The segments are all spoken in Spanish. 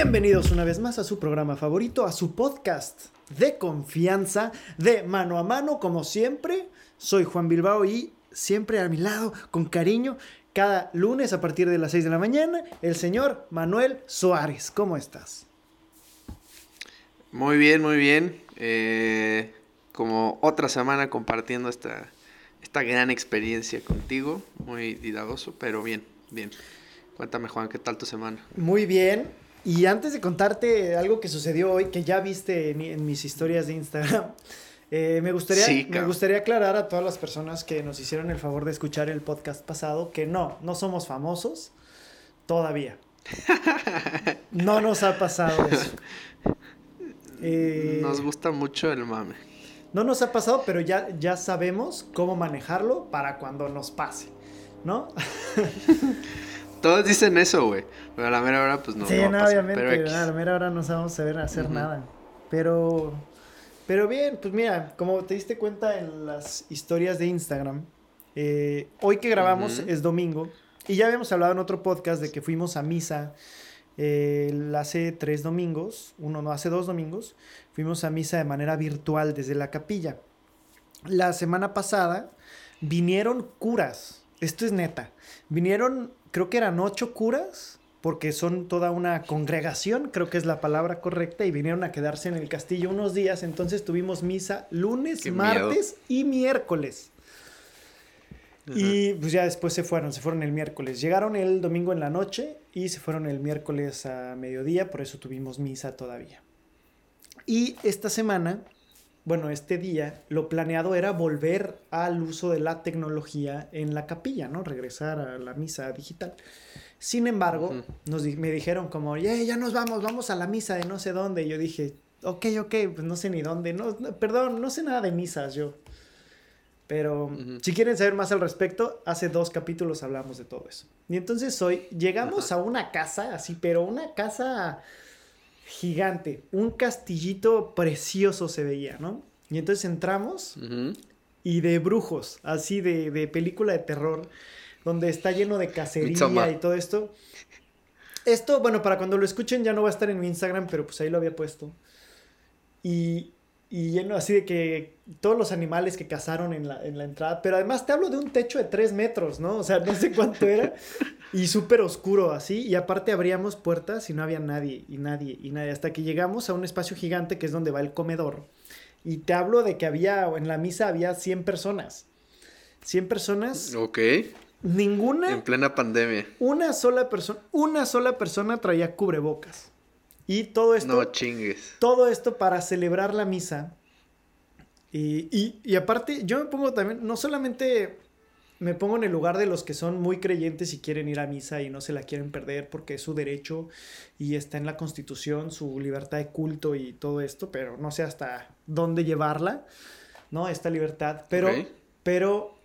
Bienvenidos una vez más a su programa favorito, a su podcast de confianza, de mano a mano, como siempre. Soy Juan Bilbao y siempre a mi lado, con cariño, cada lunes a partir de las 6 de la mañana, el señor Manuel Suárez. ¿Cómo estás? Muy bien, muy bien. Eh, como otra semana compartiendo esta, esta gran experiencia contigo, muy didagoso, pero bien, bien. Cuéntame, Juan, ¿qué tal tu semana? Muy bien. Y antes de contarte algo que sucedió hoy, que ya viste en, mis historias de Instagram, eh, me, gustaría, me gustaría aclarar a todas las personas que nos hicieron el favor de escuchar el podcast pasado que no, no somos famosos todavía. No nos ha pasado eso. Eh, nos gusta mucho el mame. No nos ha pasado, pero ya, ya sabemos cómo manejarlo para cuando nos pase, ¿no? Todos dicen eso, güey. Pero a la mera hora, pues no. Sí, no, obviamente. a la mera hora no sabemos saber hacer nada. Pero. Pero bien, pues mira, como te diste cuenta en las historias de Instagram, eh, hoy que grabamos es domingo. Y ya habíamos hablado en otro podcast de que fuimos a misa eh, hace tres domingos, uno no, hace dos domingos, fuimos a misa de manera virtual desde la capilla. La semana pasada vinieron curas, esto es neta, vinieron creo que eran ocho curas, porque son toda una congregación, creo que es la palabra correcta, y vinieron a quedarse en el castillo unos días, entonces tuvimos misa lunes, martes y miércoles. Y pues ya después se fueron, se fueron el miércoles. Llegaron el domingo en la noche y se fueron el miércoles a mediodía, por eso tuvimos misa todavía. Y esta semana bueno, este día lo planeado era volver al uso de la tecnología en la capilla, ¿no? Regresar a la misa digital. Sin embargo, nos, me dijeron como, ya nos vamos, vamos a la misa de no sé dónde. Y yo dije, ok, ok, pues no sé ni dónde. No, perdón, no sé nada de misas yo. Pero si quieren saber más al respecto, hace dos capítulos hablamos de todo eso. Y entonces hoy llegamos a una casa, así, pero una casa gigante, un castillito precioso se veía, ¿no? Y entonces entramos y de brujos, así de, película de terror, donde está lleno de cacería y todo esto. Esto, bueno, para cuando lo escuchen ya no va a estar en mi Instagram, pero pues ahí lo había puesto. Y, y lleno así de que todos los animales que cazaron en la, en la, entrada, pero además te hablo de un techo de tres metros, ¿no? O sea, no sé cuánto era, y súper oscuro así, y aparte abríamos puertas y no había nadie, y nadie, y nadie, hasta que llegamos a un espacio gigante que es donde va el comedor, y te hablo de que había, en la misa había 100 personas, 100 personas. Ok. Ninguna. En plena pandemia. Una sola persona, una sola persona traía cubrebocas. Y todo esto. No chingues. Todo esto para celebrar la misa. Y, y, aparte, yo me pongo también, no solamente me pongo en el lugar de los que son muy creyentes y quieren ir a misa y no se la quieren perder porque es su derecho y está en la constitución su libertad de culto y todo esto, pero no sé hasta dónde llevarla, ¿no? Esta libertad. Pero, pero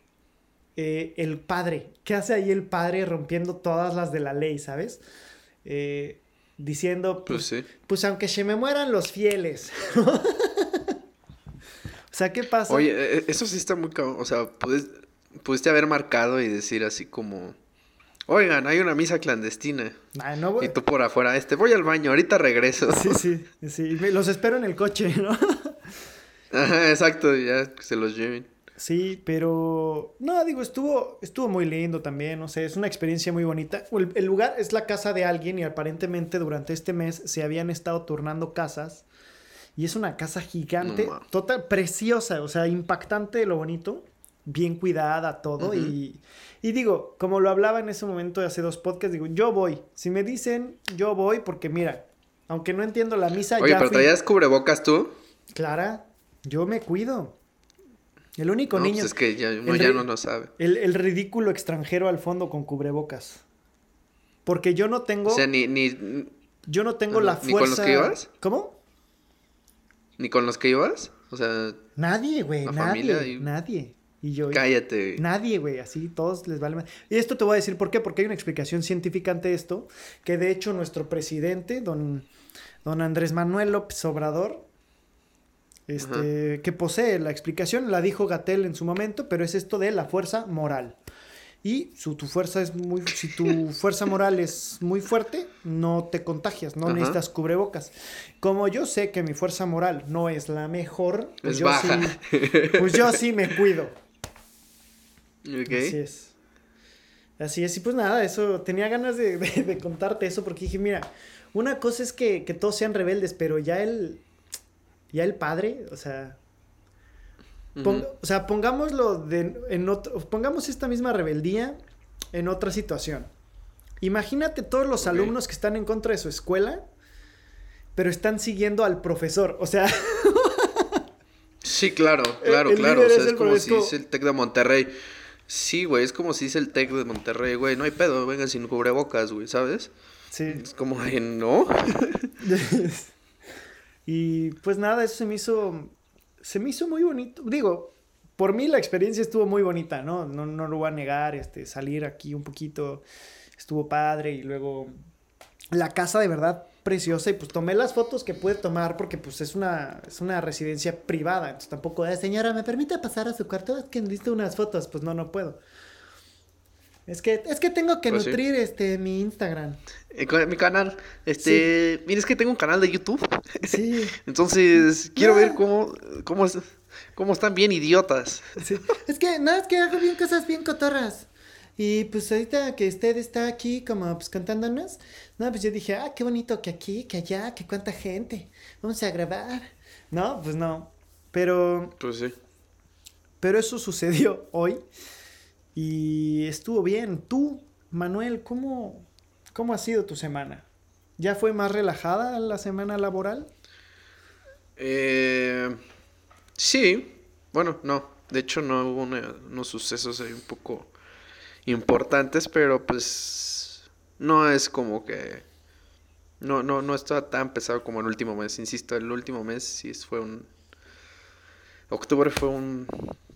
eh, el padre, ¿qué hace ahí el padre rompiendo todas las de la ley, ¿sabes? Eh, diciendo, pues, pues, pues, aunque se me mueran los fieles. o sea, ¿qué pasa? Oye, e, e, eso sí está muy cabrón. O sea, pudiste haber marcado y decir así como, oigan, hay una misa clandestina. Y tú por afuera, este, voy al baño, ahorita regreso. Sí, sí, sí. Los espero en el coche, ¿no? Ajá, exacto, ya que se los lleven. Sí, pero no, digo, estuvo, estuvo muy lindo también, no sé, es una experiencia muy bonita. El, lugar es la casa de alguien y aparentemente durante este mes se habían estado turnando casas y es una casa gigante, total, preciosa, o sea, impactante lo bonito, bien cuidada, todo y, y digo, como lo hablaba en ese momento de hace dos podcasts, digo, yo voy, si me dicen, yo voy porque mira, aunque no entiendo la misa... Oye, pero traías cubrebocas tú. Clara, yo me cuido. El único niño. Pues es que ya, ya no lo sabe. El, ridículo extranjero al fondo con cubrebocas. Porque yo no tengo. O sea, ni. ni yo no tengo la fuerza. ¿Ni con los que ibas? ¿Cómo? ¿Ni con los que ibas? O sea. Nadie, güey. Nadie. Nadie. Y yo. Cállate. Nadie, güey. Así todos les vale. Y esto te voy a decir por qué. Porque hay una explicación científica ante esto. Que de hecho nuestro presidente, don, don Andrés Manuel López Obrador, este, que posee la explicación, la dijo Gatel en su momento, pero es esto de la fuerza moral. Y si tu fuerza es muy, si tu fuerza moral es muy fuerte, no te contagias, no necesitas cubrebocas. Como yo sé que mi fuerza moral no es la mejor, pues, yo, Sí, pues yo sí me cuido. Así es. Así es, y pues nada, eso, tenía ganas de, contarte eso porque dije, mira, una cosa es que, todos sean rebeldes, pero ya el, ya el padre, o sea, o sea, pongámoslo de, en otro, pongamos esta misma rebeldía en otra situación. Imagínate todos los alumnos que están en contra de su escuela, pero están siguiendo al profesor, o sea... sí, claro, claro, claro. O sea, es, como si es el TEC de Monterrey. Sí, güey, es como si es el TEC de Monterrey, güey. No hay pedo, venga sin cubrebocas, güey, ¿sabes? Sí. Es como, no. y pues nada, eso se me hizo se me hizo muy bonito. Digo, por mí la experiencia estuvo muy bonita, ¿no? No, no lo voy a negar, este, salir aquí un poquito estuvo padre y luego la casa de verdad preciosa y pues tomé las fotos que pude tomar porque pues es una, es una residencia privada, entonces tampoco, eh, señora, ¿me permite pasar a su cuarto? Es que diste unas fotos, pues no, no puedo. Es que, es que tengo que pues nutrir este mi Instagram. Eh, mi canal. Este, mira, es que tengo un canal de YouTube. Sí. Entonces, quiero ver cómo, cómo, cómo están bien idiotas. Sí. Es que, no, es que hago bien cosas bien cotorras. Y pues ahorita que usted está aquí como pues contándonos, no, pues yo dije, ah, qué bonito que aquí, que allá, que cuánta gente. Vamos a grabar. No, pues no. Pero. Pues sí. Pero eso sucedió hoy. Y estuvo bien. Tú, Manuel, ¿cómo, cómo ha sido tu semana? ¿Ya fue más relajada la semana laboral? Eh, sí, bueno, no. De hecho, no hubo unos sucesos ahí un poco importantes, pero pues no es como que... No, no, no estaba tan pesado como el último mes. Insisto, el último mes sí fue un... Octubre fue un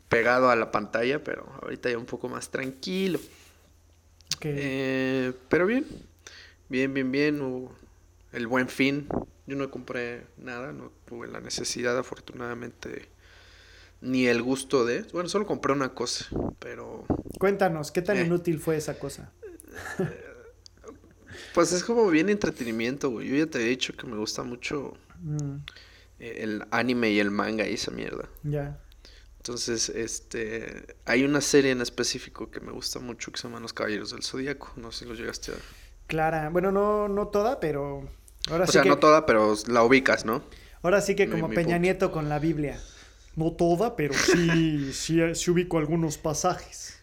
pegado a la pantalla, pero ahorita ya un poco más tranquilo. Eh, pero bien, bien, bien, bien. el buen fin. Yo no compré nada, no tuve la necesidad, afortunadamente, ni el gusto de. Bueno, solo compré una cosa, pero. Cuéntanos, ¿qué tan eh. inútil fue esa cosa? pues es como bien entretenimiento, güey. Yo ya te he dicho que me gusta mucho mm. el anime y el manga y esa mierda. Ya. Entonces, este, hay una serie en específico que me gusta mucho que se llama Los Caballeros del Zodíaco. No sé si lo llegaste a ver. Clara, bueno, no, no toda, pero ahora o sea, no toda, pero la ubicas, ¿no? Ahora sí que como Peña Nieto con la Biblia. No toda, pero sí, sí, sí ubico algunos pasajes.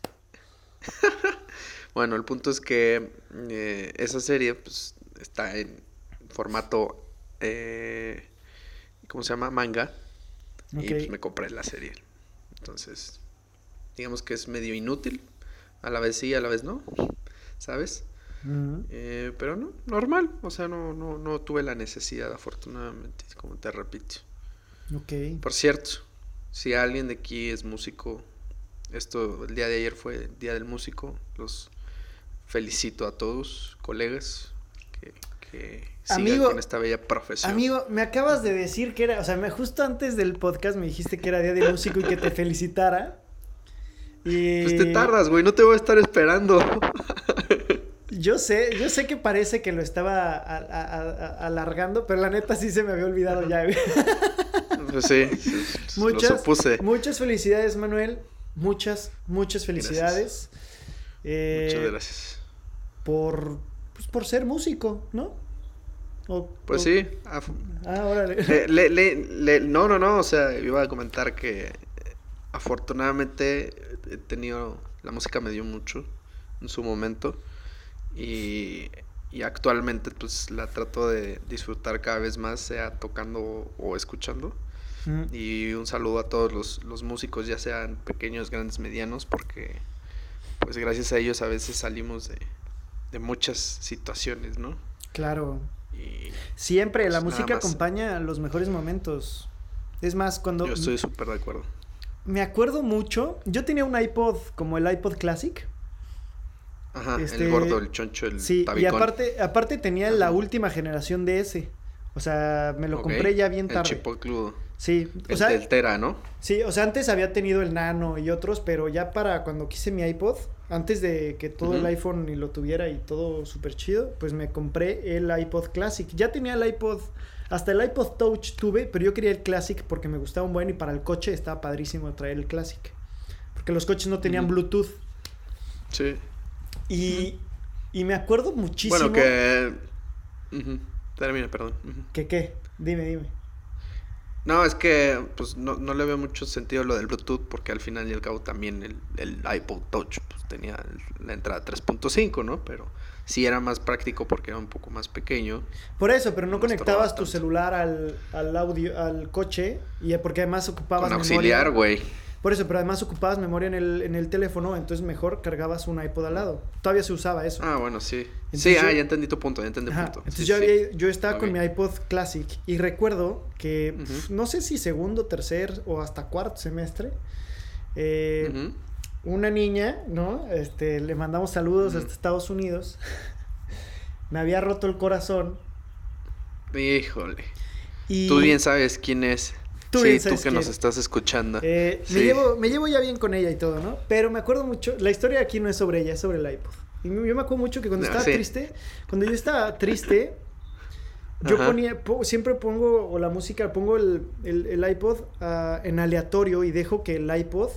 bueno, el punto es que eh, esa serie pues, está en formato, eh, ¿cómo se llama? Manga. Y pues me compré la serie. Entonces, digamos que es medio inútil. A la vez sí, a la vez no. ¿Sabes? Eh, pero no, normal. O sea, no, no, no tuve la necesidad, afortunadamente, como te repito. Ok. Por cierto, si alguien de aquí es músico, esto el día de ayer fue el Día del Músico, los felicito a todos, colegas, que, que amigo, con esta bella profesión. Amigo, me acabas de decir que era, o sea, me, justo antes del podcast me dijiste que era Día de Músico y que te felicitara. Y... Pues te tardas, güey, no te voy a estar esperando. Yo sé, yo sé que parece que lo estaba alargando, pero la neta sí se me había olvidado ya. Pues sí, muchas, muchas felicidades, Manuel. Muchas, muchas felicidades. Eh, muchas gracias. Por, pues, por ser músico, ¿no? pues sí. Ah, órale. no, no, no. O sea, iba a comentar que afortunadamente he tenido. La música me dio mucho en su momento. Y, y actualmente, pues la trato de disfrutar cada vez más, sea tocando o escuchando. Y un saludo a todos los, los músicos, ya sean pequeños, grandes, medianos, porque pues gracias a ellos a veces salimos de, de muchas situaciones, ¿no? Claro. Siempre, la pues música acompaña los mejores momentos. Es más, cuando... Yo estoy súper de acuerdo. Me acuerdo mucho, yo tenía un iPod como el iPod Classic. Ajá, el este, gordo, el choncho, el Sí, y aparte, aparte tenía la última generación de ese. O sea, me lo compré ya bien tarde. El chipocludo. Sí, o el, sea, el Tera, ¿no? Sí, o sea, antes había tenido el Nano y otros, pero ya para cuando quise mi iPod, antes de que todo el iPhone y lo tuviera y todo súper chido, pues me compré el iPod Classic. Ya tenía el iPod, hasta el iPod Touch tuve, pero yo quería el Classic porque me gustaba un buen y para el coche estaba padrísimo traer el Classic. Porque los coches no tenían Bluetooth. Sí. Y, y me acuerdo muchísimo. Bueno, que. Termina, perdón. ¿Qué qué? Dime, dime. No, es que pues no, no, le veo mucho sentido lo del Bluetooth porque al final y al cabo también el, el iPod Touch pues, tenía la entrada 3.5, ¿no? Pero sí era más práctico porque era un poco más pequeño. Por eso, pero no conectabas tu celular al, al audio, al coche y porque además ocupabas Con auxiliar, güey. Por eso, pero además ocupabas memoria en el, en el teléfono, entonces mejor cargabas un iPod al lado. Todavía se usaba eso. Ah, bueno, sí. sí, ah, ya entendí tu punto, ya entendí tu punto. Entonces yo, yo estaba con mi iPod Classic y recuerdo que, no sé si segundo, tercer o hasta cuarto semestre, eh, una niña, ¿no? Este, le mandamos saludos hasta Estados Unidos. me había roto el corazón. Híjole. Y... Tú bien sabes quién es. Tú sí, tú que, nos estás escuchando. Eh, me, llevo, me llevo ya bien con ella y todo, ¿no? Pero me acuerdo mucho, la historia aquí no es sobre ella, es sobre el iPod. Y yo me acuerdo mucho que cuando estaba triste, cuando yo estaba triste, yo ponía, siempre pongo, o la música, pongo el, el, iPod uh, en aleatorio y dejo que el iPod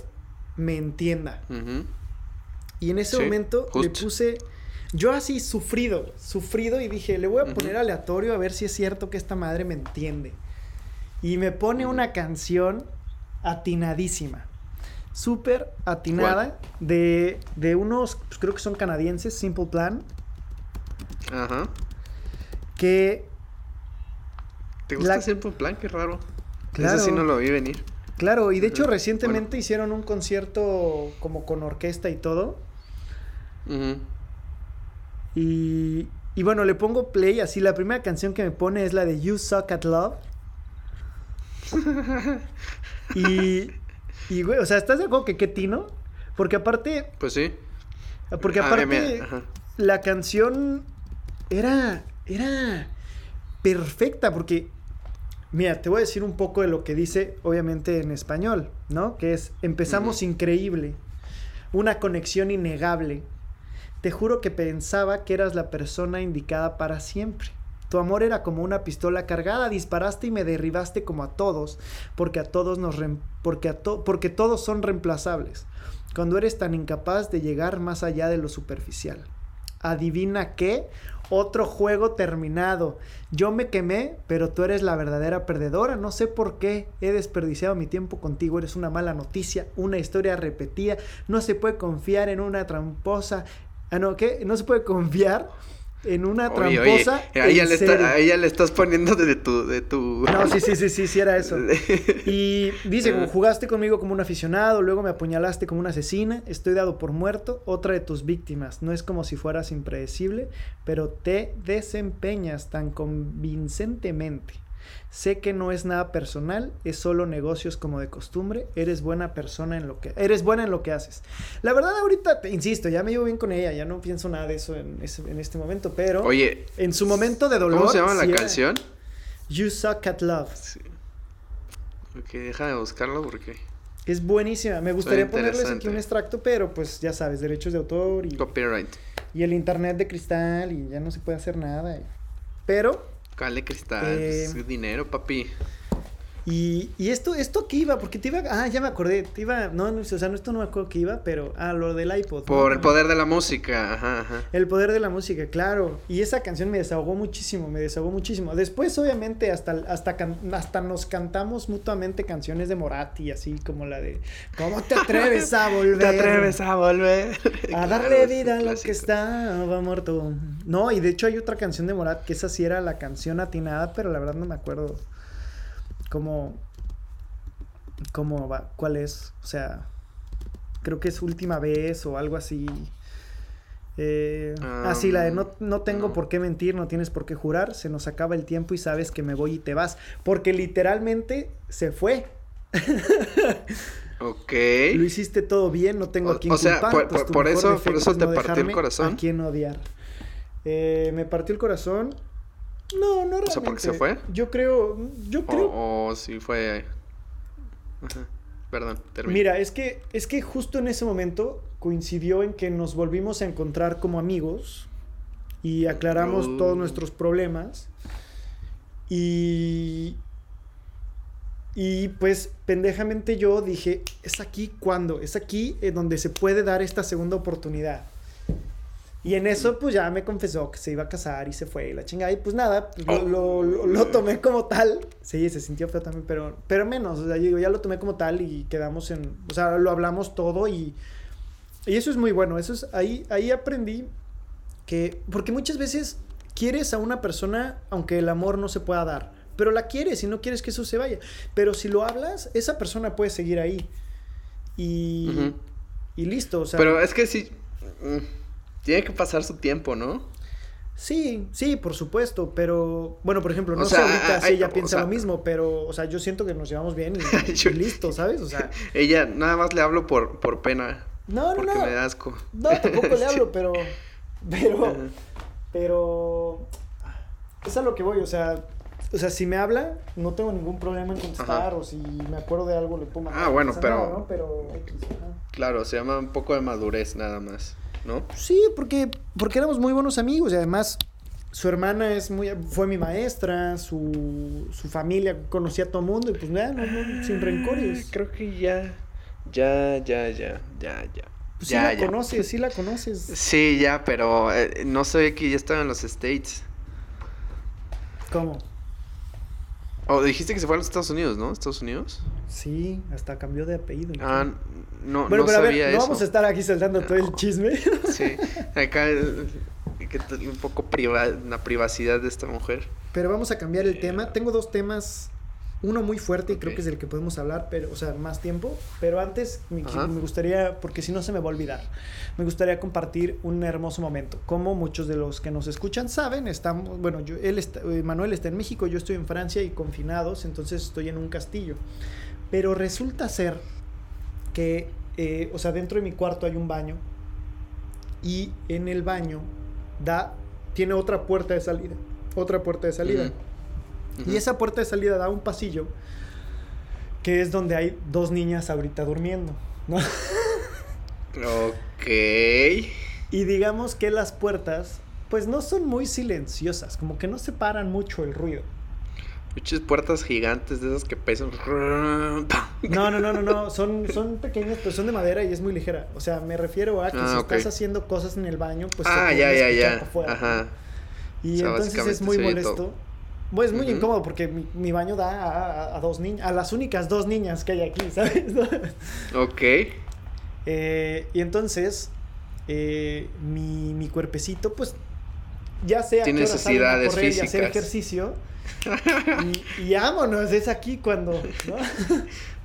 me entienda. Y en ese momento le puse, yo así sufrido, sufrido y dije, le voy a poner aleatorio a ver si es cierto que esta madre me entiende. Y me pone una canción atinadísima. Súper atinada. De, de unos, pues, creo que son canadienses, Simple Plan. Ajá. Que. ¿Te gusta Simple Plan? Qué raro. Claro. Ese sí no lo vi venir. Claro, y de hecho recientemente hicieron un concierto como con orquesta y todo. y, y bueno, le pongo play, así la primera canción que me pone es la de You Suck at Love. Y, y, güey, o sea, ¿estás de acuerdo que qué tino? Porque aparte. Pues sí. Porque ah, aparte, la canción era. Era perfecta, porque. Mira, te voy a decir un poco de lo que dice, obviamente, en español, ¿no? Que es: empezamos increíble. Una conexión innegable. Te juro que pensaba que eras la persona indicada para siempre. Tu amor era como una pistola cargada, disparaste y me derribaste como a todos, porque a todos nos porque a porque todos son reemplazables. Cuando eres tan incapaz de llegar más allá de lo superficial. Adivina qué? Otro juego terminado. Yo me quemé, pero tú eres la verdadera perdedora. No sé por qué he desperdiciado mi tiempo contigo. Eres una mala noticia, una historia repetida. No se puede confiar en una tramposa. Ah, no, ¿qué? No se puede confiar en una tramposa. Oye, a, ella le está, ella le estás poniendo de tu, de tu. No, sí, sí, sí, sí, sí era eso. Y dice, como jugaste conmigo como un aficionado, luego me apuñalaste como una asesina, estoy dado por muerto, otra de tus víctimas. No es como si fueras impredecible, pero te desempeñas tan convincentemente. Sé que no es nada personal, es solo negocios como de costumbre. Eres buena persona en lo que eres buena en lo que haces. La verdad ahorita te insisto, ya me llevo bien con ella, ya no pienso nada de eso en, este momento, pero Oye, en su momento de dolor ¿Cómo se llama la canción? You Suck at Love. Sí. Ok, deja de buscarlo porque es buenísima. Me gustaría ponerles aquí un extracto, pero pues ya sabes, derechos de autor y copyright. Y el internet de cristal y ya no se puede hacer nada. Pero Cale cristal, es eh, dinero, papi. Y, y esto, esto qué iba, porque te iba, ah, ya me acordé, te iba, no, no, o sea, no, esto no me acuerdo que iba, pero, ah, lo del iPod. Por el poder de la música, ajá, ajá. El poder de la música, claro. Y esa canción me desahogó muchísimo, me desahogó muchísimo. Después, obviamente, hasta, hasta, hasta nos cantamos mutuamente canciones de Moratti, así como la de, ¿cómo te atreves a volver? te atreves a volver. A darle vida a lo que estaba muerto. No, y de hecho hay otra canción de Morat, que esa sí era la canción atinada, pero la verdad no me acuerdo cómo, cómo va, cuál es, o sea, creo que es última vez o algo así. Eh, ah, sí, la de no, no tengo por qué mentir, no tienes por qué jurar, se nos acaba el tiempo y sabes que me voy y te vas, porque literalmente se fue. ok. Lo hiciste todo bien, no tengo aquí O, sea, por, por, eso, por eso te partió el corazón. ¿A quién odiar? Eh, me partió el corazón no, no realmente. O sea, porque se fue. Yo creo, yo creo. O, si fue Perdón, termino. Mira, es que, es que justo en ese momento coincidió en que nos volvimos a encontrar como amigos y aclaramos todos oh. nuestros problemas. Y, y pues pendejamente yo dije, es aquí cuando, es aquí en donde se puede dar esta segunda oportunidad. Y en eso pues ya me confesó que se iba a casar y se fue y la chingada. Y pues nada, pues, lo, lo, tomé como tal. Sí, se sintió feo también, pero, pero menos. O sea, yo ya lo tomé como tal y quedamos en, o sea, lo hablamos todo y, y eso es muy bueno. Eso es, ahí, ahí aprendí que, porque muchas veces quieres a una persona aunque el amor no se pueda dar pero la quieres y no quieres que eso se vaya. Pero si lo hablas, esa persona puede seguir ahí. Y, y listo, o sea. Pero es que sí. Mm, tiene que pasar su tiempo, ¿no? Sí, sí, por supuesto, pero bueno, por ejemplo, no sé ahorita si ella piensa lo mismo, pero, o sea, yo siento que nos llevamos bien y, listo, ¿sabes? O sea, ella nada más le hablo por, por pena. No, no, porque me da asco. No, tampoco le hablo, pero, pero, pero, es a lo que voy, o sea, o sea, si me habla, no tengo ningún problema en contestar. O si me acuerdo de algo, le pongo. Ah, bueno, pero. claro, se llama un poco de madurez nada más, ¿no? Sí, porque, porque éramos muy buenos amigos y además su hermana es muy, fue mi maestra, su, su familia conocía a todo el mundo y pues nada, no, sin rencores. Creo que ya, ya, ya, ya, ya, ya. Pues sí la conoces, sí la conoces. Sí, ya, pero eh, no sé que ya estaba en los States. ¿Cómo? Oh, dijiste que se fue a los Estados Unidos, ¿no? ¿Estados Unidos? Sí, hasta cambió de apellido. Ah, no, bueno, no pero sabía a ver, no vamos a estar aquí saltando todo el chisme. Sí, acá un poco priva, la privacidad de esta mujer. Pero vamos a cambiar el tema. Tengo dos temas uno muy fuerte y creo que es el que podemos hablar, pero, o sea, más tiempo. Pero antes me, gustaría, porque si no se me va a olvidar, me gustaría compartir un hermoso momento. Como muchos de los que nos escuchan saben, estamos, bueno, yo, él está, eh, Manuel está en México, yo estoy en Francia y confinados, entonces estoy en un castillo. Pero resulta ser que, eh, o sea, dentro de mi cuarto hay un baño y en el baño da, tiene otra puerta de salida, otra puerta de salida. Y esa puerta de salida da un pasillo que es donde hay dos niñas ahorita durmiendo, ¿no? ok. Y digamos que las puertas, pues no son muy silenciosas, como que no separan mucho el ruido. Muchas puertas gigantes de esas que pesan. No, no, no, no, no. Son, son pequeñas, pero son de madera y es muy ligera. O sea, me refiero a que ah, si estás haciendo cosas en el baño, pues ah, ya, ya, ya. Ajá. Y entonces es muy molesto. Pues es muy incómodo porque mi, baño da a, dos niñas, a las únicas dos niñas que hay aquí, ¿sabes? ok. Eh, y entonces, eh, mi, mi, cuerpecito, pues, ya sea Tiene necesidades correr y hacer ejercicio. y, y, vámonos, es aquí cuando,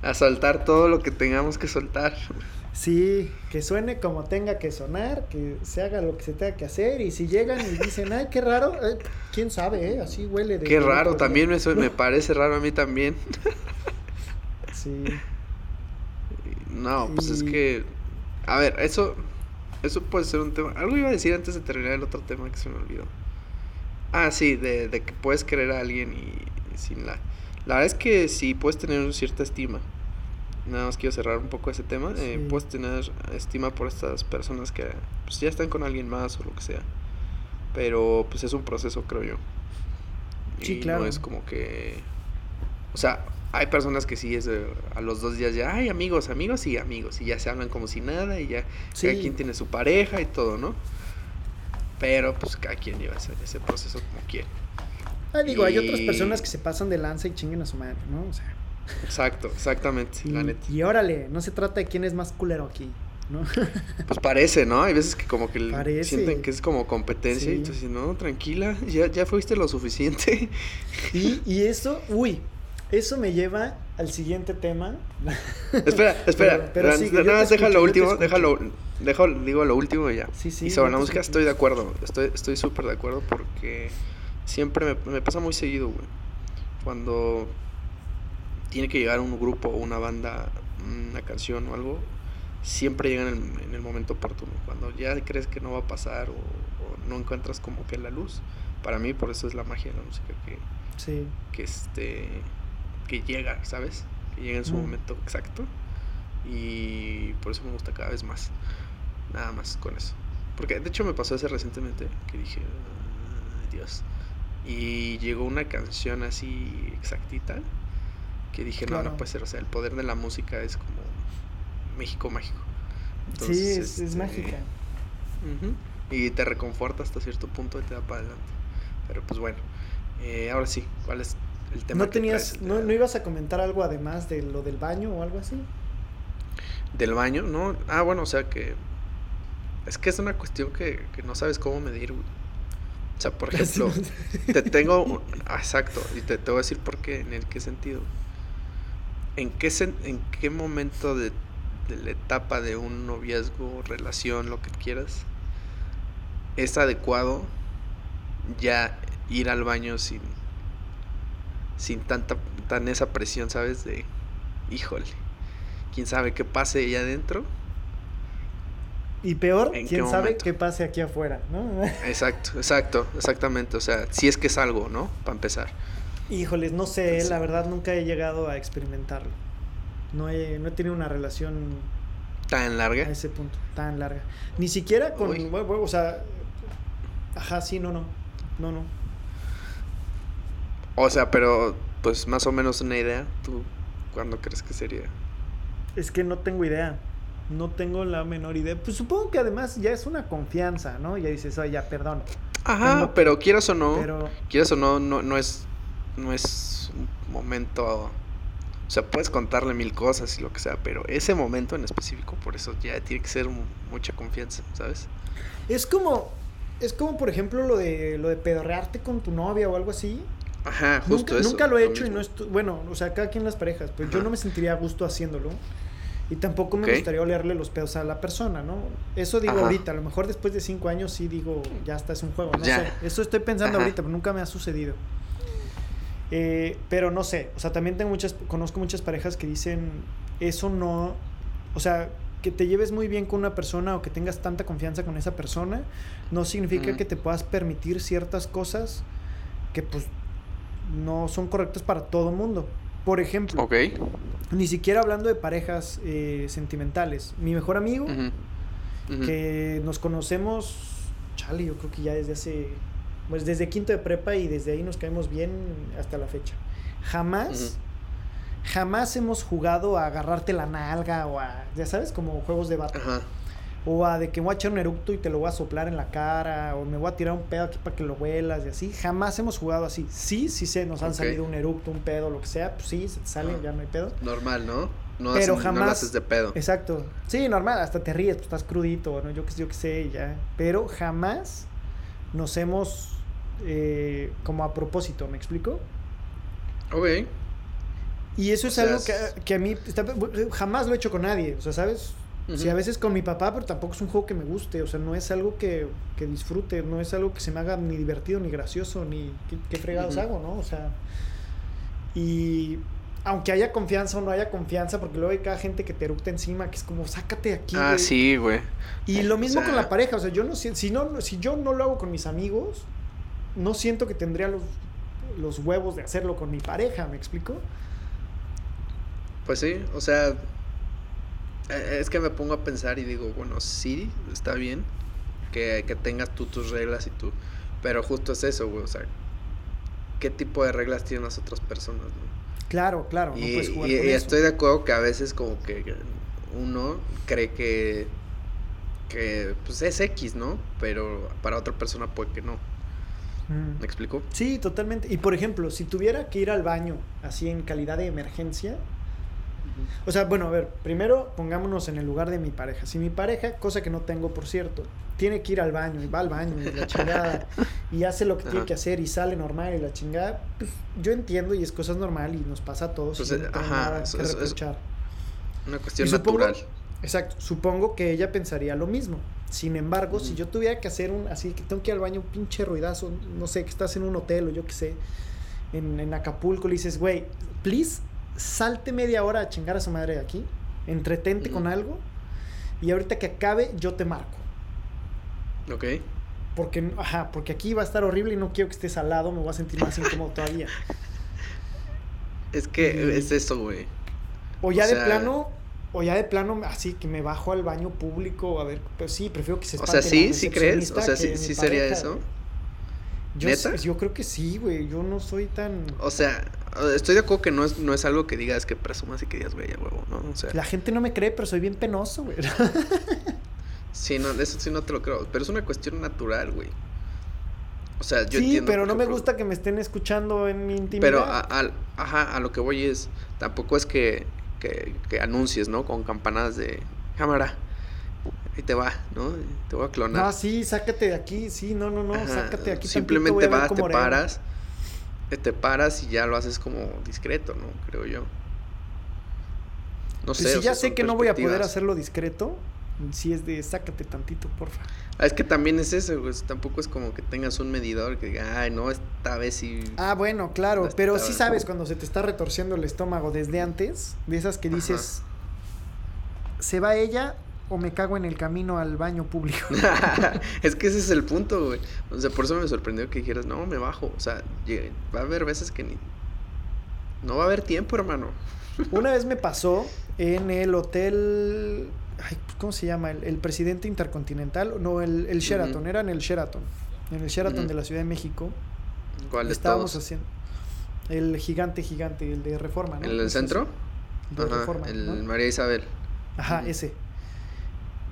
a soltar todo lo que tengamos que soltar. Sí, que suene como tenga que sonar, que se haga lo que se tenga que hacer y si llegan y dicen, ay, qué raro, eh, quién sabe, eh? así huele de... Qué raro, también me, me parece raro a mí también. sí. No, pues es que, a ver, eso, eso puede ser un tema. Algo iba a decir antes de terminar el otro tema que se me olvidó. Ah, sí, de, de que puedes querer a alguien y, sin la... La verdad es que sí, puedes tener cierta estima nada más quiero cerrar un poco ese tema. Eh, puedes tener estima por estas personas que pues, ya están con alguien más o lo que sea. Pero pues es un proceso, creo yo. Sí, claro. No es como que. O sea, hay personas que sí es a los dos días ya, hay amigos, amigos y amigos. Y ya se hablan como si nada y ya cada quien tiene su pareja y todo, ¿no? Pero pues cada quien lleva ese, ese proceso como quiere. Ah, digo, hay otras personas que se pasan de lanza y chinguen a su madre, ¿no? O sea. Exacto, exactamente, y, la neta. Y órale, no se trata de quién es más culero aquí, ¿no? pues parece, ¿no? Hay veces que como que sienten que es como competencia y tú dices, no, tranquila, ya, ya fuiste lo suficiente. Y, y eso, uy, eso me lleva al siguiente tema. espera, espera, pero, nada más deja lo último, déjalo, déjalo, digo lo último y ya. Sí, sí. Y sobre la música estoy de acuerdo, estoy estoy súper de acuerdo porque siempre me, me pasa muy seguido, güey. Cuando tiene que llegar un grupo o una banda, una canción o algo, siempre llega en el, momento oportuno. Cuando ya crees que no va a pasar o, no encuentras como que la luz. Para mí, por eso es la magia de la música que, sí. que, este, que llega, ¿sabes? que llega en su momento exacto. Y por eso me gusta cada vez más. Nada más con eso. Porque de hecho me pasó hace recientemente que dije, Dios. Y llegó una canción así exactita que dije, no, no puede ser. O sea, el poder de la música es como México mágico. sí, es, es este, mágica. Y te reconforta hasta cierto punto y te da para adelante. Pero pues bueno, eh, ahora sí, ¿cuál es el tema? ¿No, tenías, no, ¿No ibas a comentar algo además de lo del baño o algo así? ¿Del baño? No. Ah, bueno, o sea que. Es que es una cuestión que, que no sabes cómo medir, O sea, por ejemplo, te tengo. Ah, exacto, y te, te voy a decir por qué, en el qué sentido. ¿En qué, en qué momento de, de la etapa de un noviazgo, relación, lo que quieras, es adecuado ya ir al baño sin sin tanta tan esa presión, ¿sabes? De híjole, quién sabe qué pase ahí adentro. Y peor, quién sabe qué pase aquí afuera, ¿no? exacto, exacto, exactamente, o sea, si es que es algo, ¿no? Para empezar. Híjoles, no sé, la verdad nunca he llegado a experimentarlo. No he, no he tenido una relación tan larga. A ese punto, tan larga. Ni siquiera con, o sea, Ajá, sí, no, no. No, no. O sea, pero pues más o menos una idea, ¿tú cuándo crees que sería? Es que no tengo idea. No tengo la menor idea. Pues supongo que además ya es una confianza, ¿no? Ya dices, oye, ya, perdón. Ajá, pero quieras o no, quieras o no, no, no es, no es un momento, o sea, puedes contarle mil cosas y lo que sea, pero ese momento en específico, por eso ya tiene que ser mucha confianza, ¿sabes? Es como, es como, por ejemplo, lo de, lo de pedorrearte con tu novia o algo así. Ajá, justo nunca, eso. Nunca lo he hecho y no estoy, bueno, o sea, cada quien las parejas, pero yo no me sentiría a gusto haciéndolo. Y tampoco me gustaría olerle los pedos a la persona, ¿no? Eso digo ahorita, a lo mejor después de cinco años sí digo, ya está, es un juego, no sé. Eso estoy pensando ahorita, pero nunca me ha sucedido. Eh, pero no sé, o sea, también tengo muchas, conozco muchas parejas que dicen, eso no, o sea, que te lleves muy bien con una persona o que tengas tanta confianza con esa persona, no significa que te puedas permitir ciertas cosas que pues no son correctas para todo el mundo. Por ejemplo, ni siquiera hablando de parejas eh, sentimentales. Mi mejor amigo, que nos conocemos, chale, yo creo que ya desde hace, pues desde quinto de prepa y desde ahí nos caemos bien hasta la fecha. Jamás jamás hemos jugado a agarrarte la nalga o a, ya sabes, como juegos de bata. O a de que voy a echar un eructo y te lo voy a soplar en la cara, o me voy a tirar un pedo aquí para que lo huelas y así. Jamás hemos jugado así. Sí, sí sé, nos han salido un eructo, un pedo, lo que sea, pues sí, se te sale, ya no hay pedo. Normal, ¿no? No, Pero jamás, haces de pedo. Exacto. Sí, normal, hasta te ríes, pues estás crudito, ¿no? Yo que yo que sé, ya. Pero jamás nos hemos eh, como a propósito, ¿me explico? Ok. Y eso es algo que, a mí jamás lo he hecho con nadie, o sea, ¿sabes? Sí, a veces con mi papá, pero tampoco es un juego que me guste, o sea, no es algo que, disfrute, no es algo que se me haga ni divertido, ni gracioso, ni qué, fregados hago, ¿no? O sea, y aunque haya confianza o no haya confianza, porque luego hay cada gente que te eructa encima, que es como, sácate aquí. Ah, sí, güey. Y lo mismo con la pareja, o sea, yo no si no, si yo no lo hago con mis amigos, no siento que tendría los, los huevos de hacerlo con mi pareja, ¿me explico? Pues sí, o sea, es que me pongo a pensar y digo, bueno, sí, está bien que, que tengas tú tus reglas y tú, pero justo es eso, güey, o sea, ¿qué tipo de reglas tienen las otras personas, no? Claro, claro, y, y, estoy de acuerdo que a veces como que uno cree que, que pues es X, ¿no? Pero para otra persona puede que no. Mm. ¿Me explico? Sí, totalmente. Y por ejemplo, si tuviera que ir al baño así en calidad de emergencia, o sea, bueno, a ver, primero pongámonos en el lugar de mi pareja. Si mi pareja, cosa que no tengo por cierto, tiene que ir al baño y va al baño y la chingada y hace lo que tiene que hacer y sale normal y la chingada, pues yo entiendo y es cosa normal y nos pasa a todos. Pues, ajá, una cuestión natural. Exacto, supongo que ella pensaría lo mismo. Sin embargo, si yo tuviera que hacer un, así que tengo que ir al baño, un pinche ruidazo, no sé, que estás en un hotel o yo qué sé, en, en Acapulco, le dices, güey, please, salte media hora a chingar a su madre de aquí, entretente con algo y ahorita que acabe yo te marco. Ok. Porque, ajá, porque aquí va a estar horrible y no quiero que estés al lado, me voy a sentir más incómodo todavía. Es que es eso, güey. O ya de plano, o ya de plano, así que me bajo al baño público, a ver, pues sí, prefiero que se O sea, sí, sí crees, o sea, sí, sí sería eso. Yo, yo creo que sí, güey, yo no soy tan... O sea, estoy de acuerdo que no es, no es algo que digas que presumas y que digas, güey, huevo, ¿no? O sea... La gente no me cree, pero soy bien penoso, güey. sí, no, eso sí no te lo creo, pero es una cuestión natural, güey. O sea, yo sí, pero no me gusta que me estén escuchando en mi intimidad. Pero, a, ajá, a lo que voy es, tampoco es que, que, que anuncies, ¿no? Con campanadas de cámara ahí te va, ¿no? Te voy a clonar. Ah, sí, sácate de aquí, sí, no, no, no, sácate de aquí. Simplemente vas, te paras, eh, te paras y ya lo haces como discreto, ¿no? Creo yo. No pues sé. Si ya sé que no voy a poder hacerlo discreto, si es de sácate tantito, porfa. Ah, es que también es eso, pues, tampoco es como que tengas un medidor que diga, ay, no, esta vez sí. Ah, bueno, claro, pero sí sabes cuando se te está retorciendo el estómago desde antes, de esas que dices, se va ella o me cago en el camino al baño público. es que ese es el punto, güey. O sea, por eso me sorprendió que dijeras, no, me bajo. O sea, va a haber veces que ni... No va a haber tiempo, hermano. Una vez me pasó en el hotel... Ay, ¿Cómo se llama? El, presidente intercontinental. No, el, Sheraton. Era en el Sheraton. En el Sheraton de la Ciudad de México. ¿Cuál Estábamos haciendo... El gigante, gigante, el de Reforma, ¿no? ¿El del centro? De Reforma, el María Isabel. Ajá, ese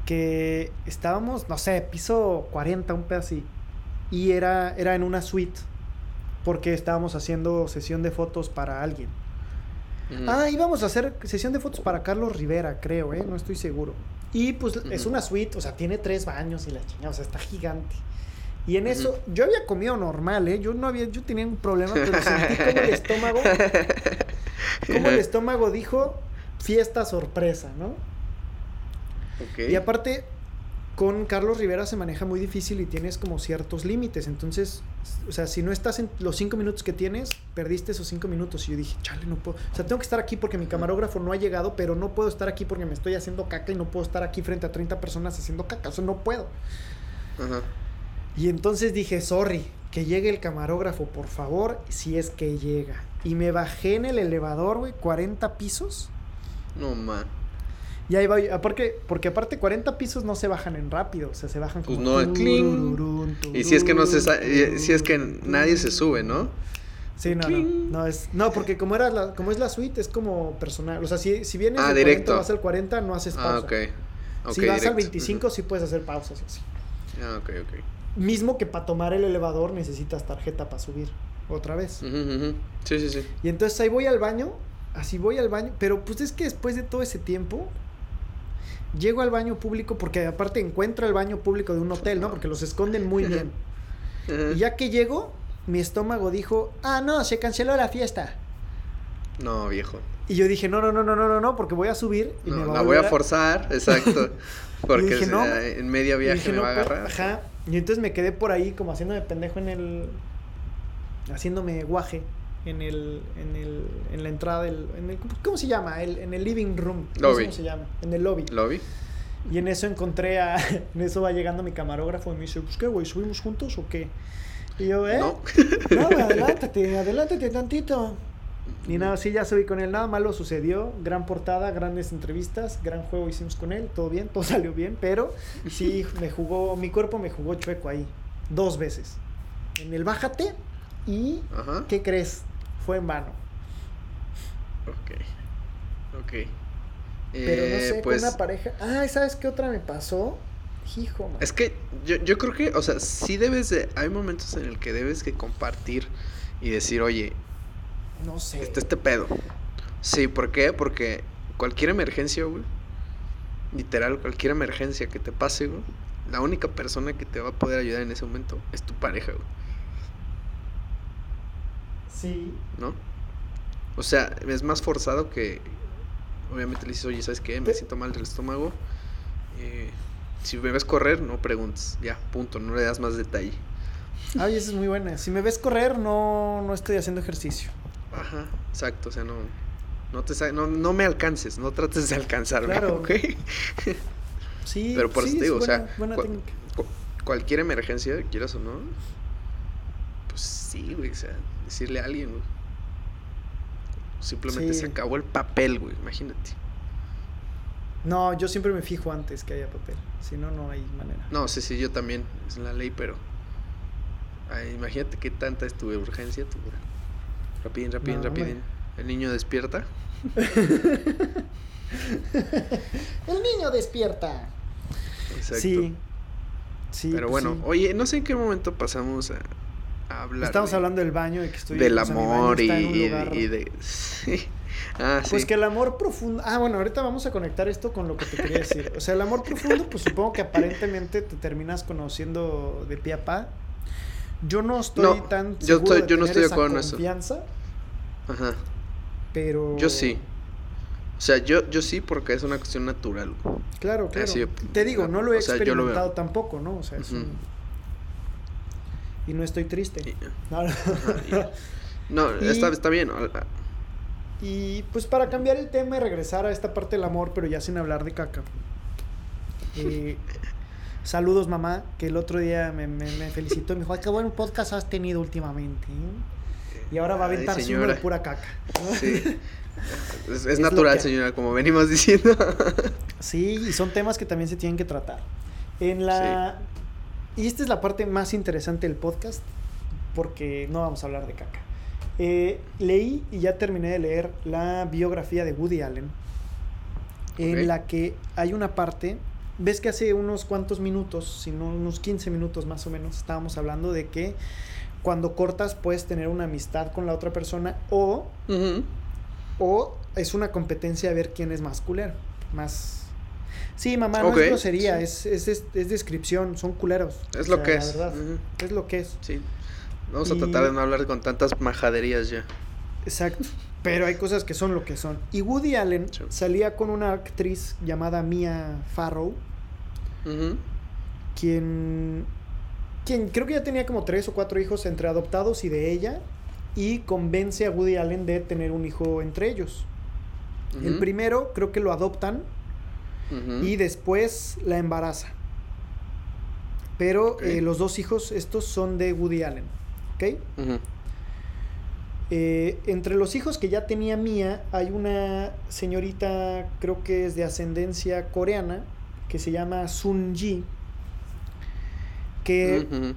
que estábamos, no sé, piso 40, un pedazo así. Y era, era en una suite, porque estábamos haciendo sesión de fotos para alguien. Ah, íbamos a hacer sesión de fotos para Carlos Rivera, creo, ¿eh? No estoy seguro. Y pues es una suite, o sea, tiene tres baños y la chingada, o sea, está gigante. Y en eso, yo había comido normal, ¿eh? Yo no había, yo tenía un problema, pero sentí como el estómago, como el estómago dijo, fiesta sorpresa, ¿no? Y aparte, con Carlos Rivera se maneja muy difícil y tienes como ciertos límites. Entonces, o sea, si no estás en los cinco minutos que tienes, perdiste esos cinco minutos. Y yo dije, chale, no puedo. O sea, tengo que estar aquí porque mi camarógrafo no ha llegado, pero no puedo estar aquí porque me estoy haciendo caca y no puedo estar aquí frente a 30 personas haciendo caca. O sea, no puedo. Y entonces dije, sorry, que llegue el camarógrafo, por favor, si es que llega. Y me bajé en el elevador, güey, 40 pisos. No, man. Y ahí va, porque, porque aparte 40 pisos no se bajan en rápido, o sea, se bajan pues como... Pues no, cling. Y si es que no se si es que nadie se sube, ¿no? Sí, no, no, no, es, no, porque como era la, como es la suite, es como personal, o sea, si, si vienes ah, directo. 40, vas al 40, no haces ah, pausa. Ah, ok. okay si vas al 25, sí puedes hacer pausas así. Ah, ok, ok. Mismo que para tomar el elevador necesitas tarjeta para subir otra vez. Sí, sí, sí. Y entonces ahí voy al baño, así voy al baño, pero pues es que después de todo ese tiempo, Llego al baño público porque aparte encuentro el baño público de un hotel, ¿no? Porque los esconden muy bien. y ya que llego, mi estómago dijo, ah, no, se canceló la fiesta. No, viejo. Y yo dije, no, no, no, no, no, no, no, porque voy a subir y me va La voy a forzar, exacto. Porque en medio viaje me va a agarrar. Ajá. Y entonces me quedé por ahí como haciéndome pendejo en el... Haciéndome guaje en el, en el, en la entrada del, en el, ¿cómo se llama? El, en el living room. Lobby. ¿Cómo se llama? En el lobby. Lobby. Y en eso encontré a, en eso va llegando mi camarógrafo y me dice, pues qué, güey, ¿subimos juntos o qué? Y yo, ¿eh? No, no adelántate, adelántate tantito. Y nada, sí, ya subí con él, nada malo sucedió, gran portada, grandes entrevistas, gran juego hicimos con él, todo bien, todo salió bien, pero sí me jugó, mi cuerpo me jugó chueco ahí, dos veces. En el bájate y, ¿qué crees? Fue en vano. Ok. Ok. Pero no eh, sé, pues, con una pareja. Ah, ¿sabes qué otra me pasó? Hijo, man. Es que yo, yo creo que, o sea, sí debes de. Hay momentos en el que debes que compartir y decir, oye. No sé. Este, este pedo. Sí, ¿por qué? Porque cualquier emergencia, güey. Literal, cualquier emergencia que te pase, güey. La única persona que te va a poder ayudar en ese momento es tu pareja, güey. Sí. ¿No? O sea, es más forzado que. Obviamente le dices, oye, ¿sabes qué? Me siento mal del estómago. Eh, si me ves correr, no preguntes. Ya, punto. No le das más detalle. Ay, esa es muy buena. Si me ves correr, no, no estoy haciendo ejercicio. Ajá, exacto. O sea, no. No, te, no, no me alcances, no trates de alcanzarme, claro. ¿ok? sí, pero por eso te digo, o sea, cualquier emergencia, quieras o no, pues sí, güey, o sea, decirle a alguien, Simplemente se acabó el papel, güey, imagínate. No, yo siempre me fijo antes que haya papel. Si no, no hay manera. No, sí, sí, yo también. Es la ley, pero. imagínate qué tanta es tu urgencia. Tu... Rapidín, rapidín, rapidín. El niño despierta. el niño despierta. Exacto. Sí. Sí. Pero pues bueno, oye, no sé en qué momento pasamos a, hablar. Estamos hablando del baño, de que estoy. Del amor y, y, de. Sí. Ah, pues que el amor profundo. Ah, bueno, ahorita vamos a conectar esto con lo que te quería decir. O sea, el amor profundo, pues supongo que aparentemente te terminas conociendo de pie a pa. Yo no estoy tan yo estoy, yo no estoy de acuerdo esa confianza. Ajá. Pero. Yo sí. O sea, yo, yo sí porque es una cuestión natural. Claro, claro. te digo, no lo he experimentado tampoco, ¿no? O sea, es un... Y no estoy triste. no, está, está bien. Y pues para cambiar el tema y regresar a esta parte del amor, pero ya sin hablar de caca. Eh, saludos mamá, que el otro día me, me, felicitó y me dijo, qué buen podcast has tenido últimamente. Y ahora va a aventarse uno de pura caca. Sí. Es, natural, señora, como venimos diciendo. sí, y son temas que también se tienen que tratar. En la... Y esta es la parte más interesante del podcast, porque no vamos a hablar de caca. Eh, leí y ya terminé de leer la biografía de Woody Allen, en la que hay una parte, ves que hace unos cuantos minutos, sino unos 15 minutos más o menos, estábamos hablando de que cuando cortas puedes tener una amistad con la otra persona o, o es una competencia de ver quién es más culero, más... Sí, mamá, no es grosería, es, es, descripción, son culeros. Es lo que es. Es lo que es. Sí. Vamos a tratar de no hablar con tantas majaderías ya. Exacto. Pero hay cosas que son lo que son. Y Woody Allen salía con una actriz llamada Mia Farrow, quien, quien creo que ya tenía como tres o cuatro hijos entre adoptados y de ella, y convence a Woody Allen de tener un hijo entre ellos. El primero creo que lo adoptan y después la embaraza. Pero eh, los dos hijos, estos son de Woody Allen. Eh, entre los hijos que ya tenía Mía, hay una señorita, creo que es de ascendencia coreana, que se llama Sun Ji, que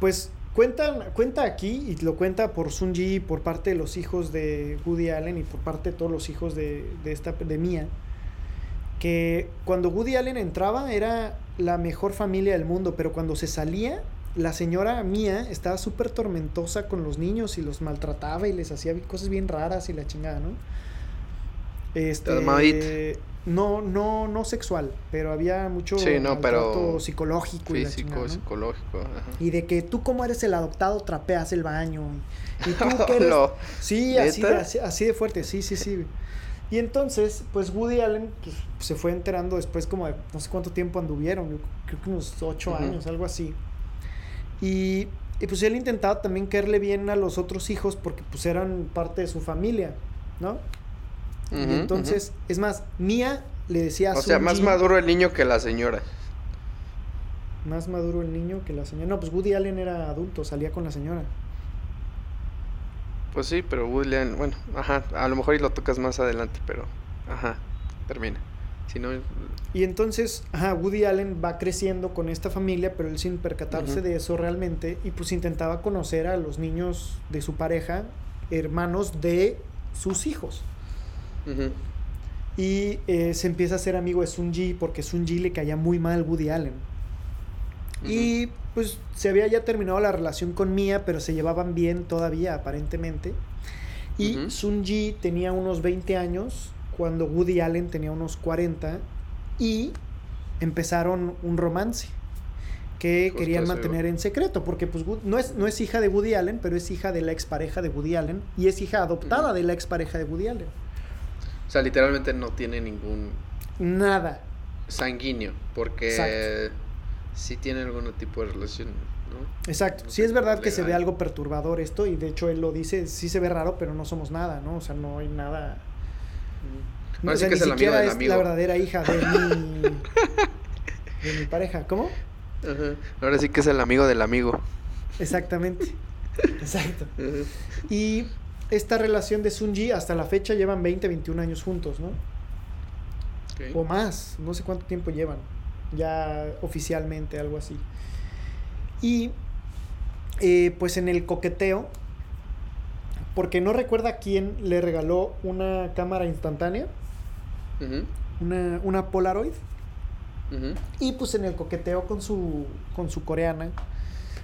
pues cuenta, cuenta aquí, y lo cuenta por Sun Ji, por parte de los hijos de Woody Allen y por parte de todos los hijos de, de, esta, de Mia, que cuando Woody Allen entraba era la mejor familia del mundo, pero cuando se salía la señora mía estaba súper tormentosa con los niños y los maltrataba y les hacía cosas bien raras y la chingada, ¿no? Este, no, no, no sexual, pero había mucho sí, no, pero psicológico y psicológico. Y de que tú como eres el adoptado trapeas el baño y, tú que eres... Sí, así de, así, de fuerte, sí, sí, sí. Y entonces, pues Woody Allen pues, se fue enterando después como de no sé cuánto tiempo anduvieron, creo que unos ocho años, algo así. Y, pues él intentaba también caerle bien a los otros hijos porque pues eran parte de su familia, ¿no? y entonces, es más, Mía le decía a O sea, más maduro el niño que la señora. Más maduro el niño que la señora. No, pues Woody Allen era adulto, salía con la señora. Pues sí, pero Woody Allen, bueno, ajá, a lo mejor y lo tocas más adelante, pero ajá, termina. Y entonces, Woody Allen va creciendo con esta familia, pero él sin percatarse de eso realmente, y pues intentaba conocer a los niños de su pareja, hermanos de sus hijos. Y eh, se empieza a ser amigo de Sun Ji porque Sun Ji le caía muy mal Woody Allen. Y pues se había ya terminado la relación con Mia, pero se llevaban bien todavía aparentemente. Y Sun Ji tenía unos 20 años cuando Woody Allen tenía unos 40 y empezaron un romance que querían mantener en secreto, porque pues no es, no es hija de Woody Allen, pero es hija de la expareja de Woody Allen y es hija adoptada de la expareja de Woody Allen. O sea, literalmente no tiene ningún... Nada. Sanguíneo, porque sí tiene algún tipo de relación, ¿no? Exacto. Sí es verdad que se ve algo perturbador esto y de hecho él lo dice, sí se ve raro, pero no somos nada, ¿no? O sea, no hay nada no, que es el amigo del es la verdadera hija de mi, de mi pareja. ¿Cómo? Ahora sí que es el amigo del amigo. Exactamente. Exacto. Y esta relación de Sunji hasta la fecha llevan 20, 21 años juntos, ¿no? O más, no sé cuánto tiempo llevan, ya oficialmente, algo así. Y eh, pues en el coqueteo, porque no recuerda quién le regaló una cámara instantánea, una, una, Polaroid. Y pues en el coqueteo con su, con su coreana,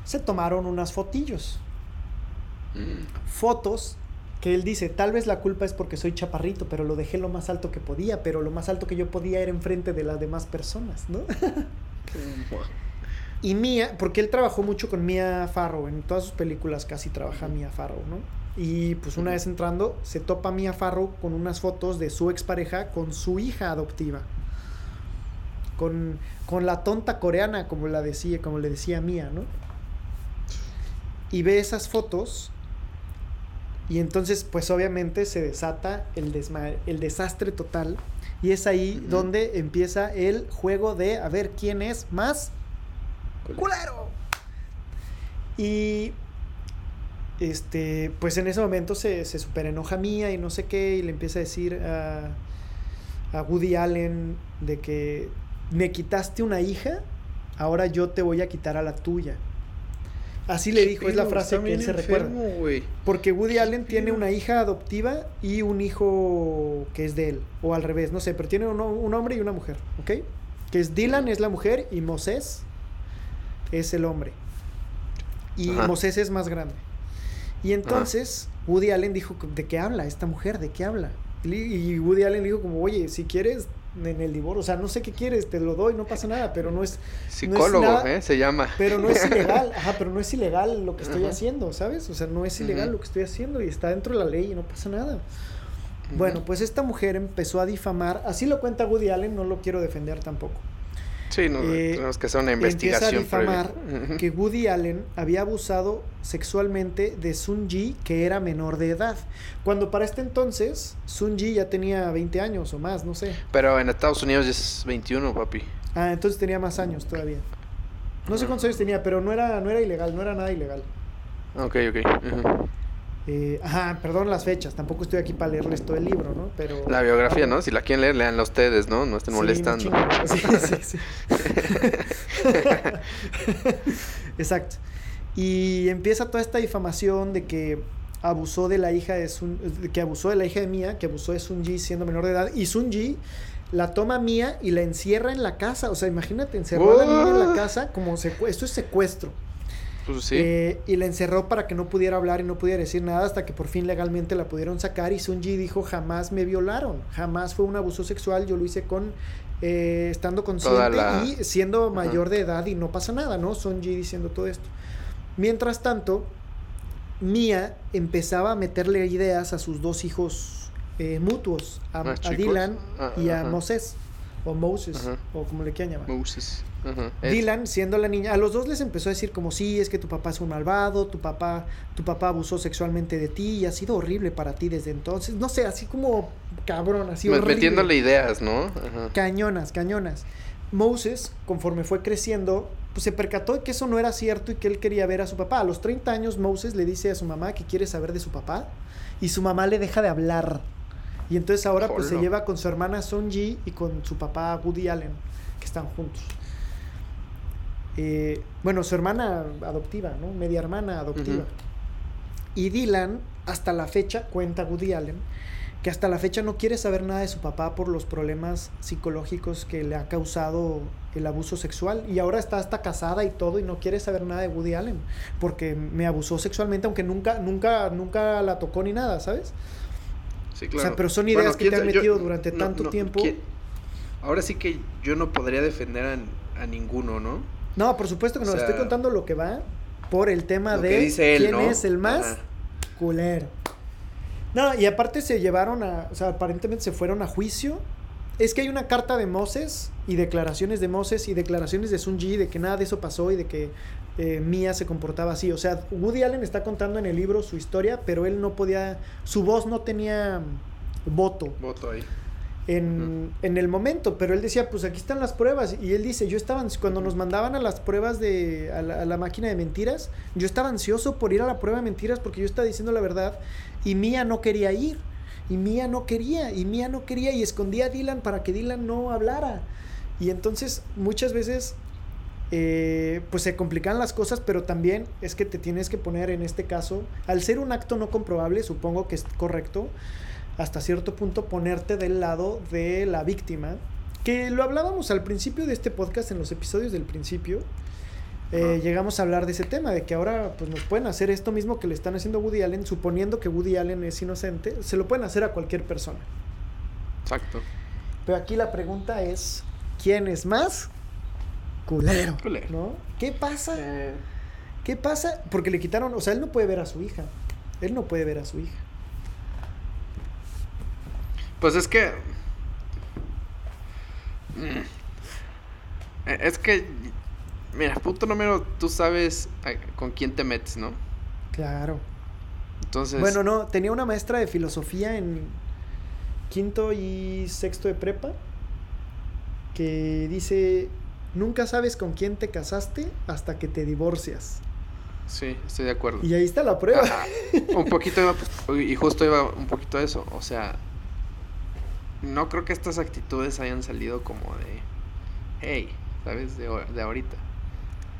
se tomaron unas fotillos. Mm. Fotos que él dice, tal vez la culpa es porque soy chaparrito, pero lo dejé lo más alto que podía, pero lo más alto que yo podía era enfrente de las demás personas, ¿no? y Mia, porque él trabajó mucho con Mia Farrow, en todas sus películas casi trabaja Mia Farrow, ¿no? Y pues una vez entrando, se topa Mia Farrow con unas fotos de su expareja con su hija adoptiva. Con, con la tonta coreana, como la decía, como le decía Mia, ¿no? Y ve esas fotos y entonces, pues obviamente se desata el, el desastre total. Y es ahí donde empieza el juego de a ver quién es más culero. Y este, pues en ese momento se, se super enoja mía y no sé qué, y le empieza a decir a, a Woody Allen de que me quitaste una hija, ahora yo te voy a quitar a la tuya. Así le dijo, es la frase que él se recuerda. Porque Woody Allen tiene una hija adoptiva y un hijo que es de él, o al revés, no sé, pero tiene un, hombre y una mujer, ¿ok? Que es Dylan es la mujer y Moses es el hombre. Y Moses es más grande. Y entonces Woody Allen dijo, ¿de qué habla esta mujer? ¿De qué habla? Y Woody Allen dijo como, oye, si quieres en el divorcio. O sea, no sé qué quieres, te lo doy, no pasa nada, pero no es... Psicólogo, ¿eh? Se llama. Pero no es ilegal, ajá, pero no es ilegal lo que estoy haciendo, ¿sabes? O sea, no es ilegal lo que estoy haciendo y está dentro de la ley y no pasa nada. Bueno, pues esta mujer empezó a difamar, así lo cuenta Woody Allen, no lo quiero defender tampoco. Sí, no, eh, tenemos que hacer una investigación. Empieza a difamar que Woody Allen había abusado sexualmente de Sun Ji, que era menor de edad. Cuando para este entonces, Sun Ji ya tenía 20 años o más, no sé. Pero en Estados Unidos ya es 21, papi. Ah, entonces tenía más años todavía. No sé cuántos años tenía, pero no era, no era ilegal, no era nada ilegal. Ok, ok. Eh, ajá, perdón las fechas, tampoco estoy aquí para leerles todo el libro, ¿no? Pero... La biografía, ¿no? Si la quieren leer, leanla ustedes, ¿no? No estén molestando. Sí, sí, sí. Exacto. Y empieza toda esta difamación de que abusó de la hija de Sun, que abusó de la hija de Mía, que abusó de Sun Ji siendo menor de edad, y Sun Ji la toma Mía y la encierra en la casa. O sea, imagínate, encerró a la niña en la casa como. Esto es secuestro. Pues eh, y la encerró para que no pudiera hablar y no pudiera decir nada hasta que por fin legalmente la pudieron sacar y Sunji dijo jamás me violaron, jamás fue un abuso sexual, yo lo hice con eh, estando consciente y siendo mayor de edad y no pasa nada, ¿no? Sunji diciendo todo esto. Mientras tanto, Mia empezaba a meterle ideas a sus dos hijos eh, mutuos, a, ah, Dylan ah, y a Moses o Moses, o como le quieran llamar. Moses. Dylan, siendo la niña, a los dos les empezó a decir como sí, es que tu papá es un malvado, tu papá, tu papá abusó sexualmente de ti y ha sido horrible para ti desde entonces. No sé, así como cabrón, así horrible. Metiéndole ideas, ¿no? Cañonas, cañonas. Moses, conforme fue creciendo, pues se percató de que eso no era cierto y que él quería ver a su papá. A los 30 años, Moses le dice a su mamá que quiere saber de su papá y su mamá le deja de hablar. Y entonces ahora pues se lleva con su hermana Sonji y con su papá Woody Allen, que están juntos. Eh, bueno, su hermana adoptiva, ¿no? Media hermana adoptiva. Y Dylan, hasta la fecha, cuenta Woody Allen, que hasta la fecha no quiere saber nada de su papá por los problemas psicológicos que le ha causado el abuso sexual. Y ahora está hasta casada y todo y no quiere saber nada de Woody Allen, porque me abusó sexualmente, aunque nunca, nunca, nunca la tocó ni nada, ¿sabes? O sea, pero son ideas que te han metido durante tanto tiempo. Ahora sí que yo no podría defender a, ninguno, ¿no? No, por supuesto que no. estoy contando lo que va por el tema de quién es el más culero. No, y aparte se llevaron a, o sea, aparentemente se fueron a juicio. Es que hay una carta de Moses y declaraciones de Moses y declaraciones de Sun Ji de que nada de eso pasó y de que eh, Mia se comportaba así. O sea, Woody Allen está contando en el libro su historia, pero él no podía, su voz no tenía voto. Voto ahí. En, en, el momento, pero él decía, pues aquí están las pruebas. Y él dice, yo estaba, cuando nos mandaban a las pruebas de, a la, a la, máquina de mentiras, yo estaba ansioso por ir a la prueba de mentiras porque yo estaba diciendo la verdad y Mía no quería ir. Y Mía no quería, y Mía no quería, y escondía a Dylan para que Dylan no hablara. Y entonces muchas veces eh, pues se complican las cosas, pero también es que te tienes que poner en este caso, al ser un acto no comprobable, supongo que es correcto, hasta cierto punto ponerte del lado de la víctima, que lo hablábamos al principio de este podcast, en los episodios del principio, eh, llegamos a hablar de ese tema, de que ahora pues nos pueden hacer esto mismo que le están haciendo a Woody Allen, suponiendo que Woody Allen es inocente, se lo pueden hacer a cualquier persona. Exacto. Pero aquí la pregunta es, ¿quién es más culero? ¿No? ¿Qué pasa? Eh. ¿Qué pasa? Porque le quitaron, o sea, él no puede ver a su hija. Él no puede ver a su hija. Pues es que. Mm, es que. Mira, punto número, tú sabes con quién te metes, ¿no? Claro. Entonces. Bueno, no, tenía una maestra de filosofía en quinto y sexto de prepa que dice: Nunca sabes con quién te casaste hasta que te divorcias. Sí, estoy de acuerdo. Y ahí está la prueba. un poquito iba, y justo iba un poquito a eso. O sea, no creo que estas actitudes hayan salido como de, hey, ¿sabes? De, de ahorita.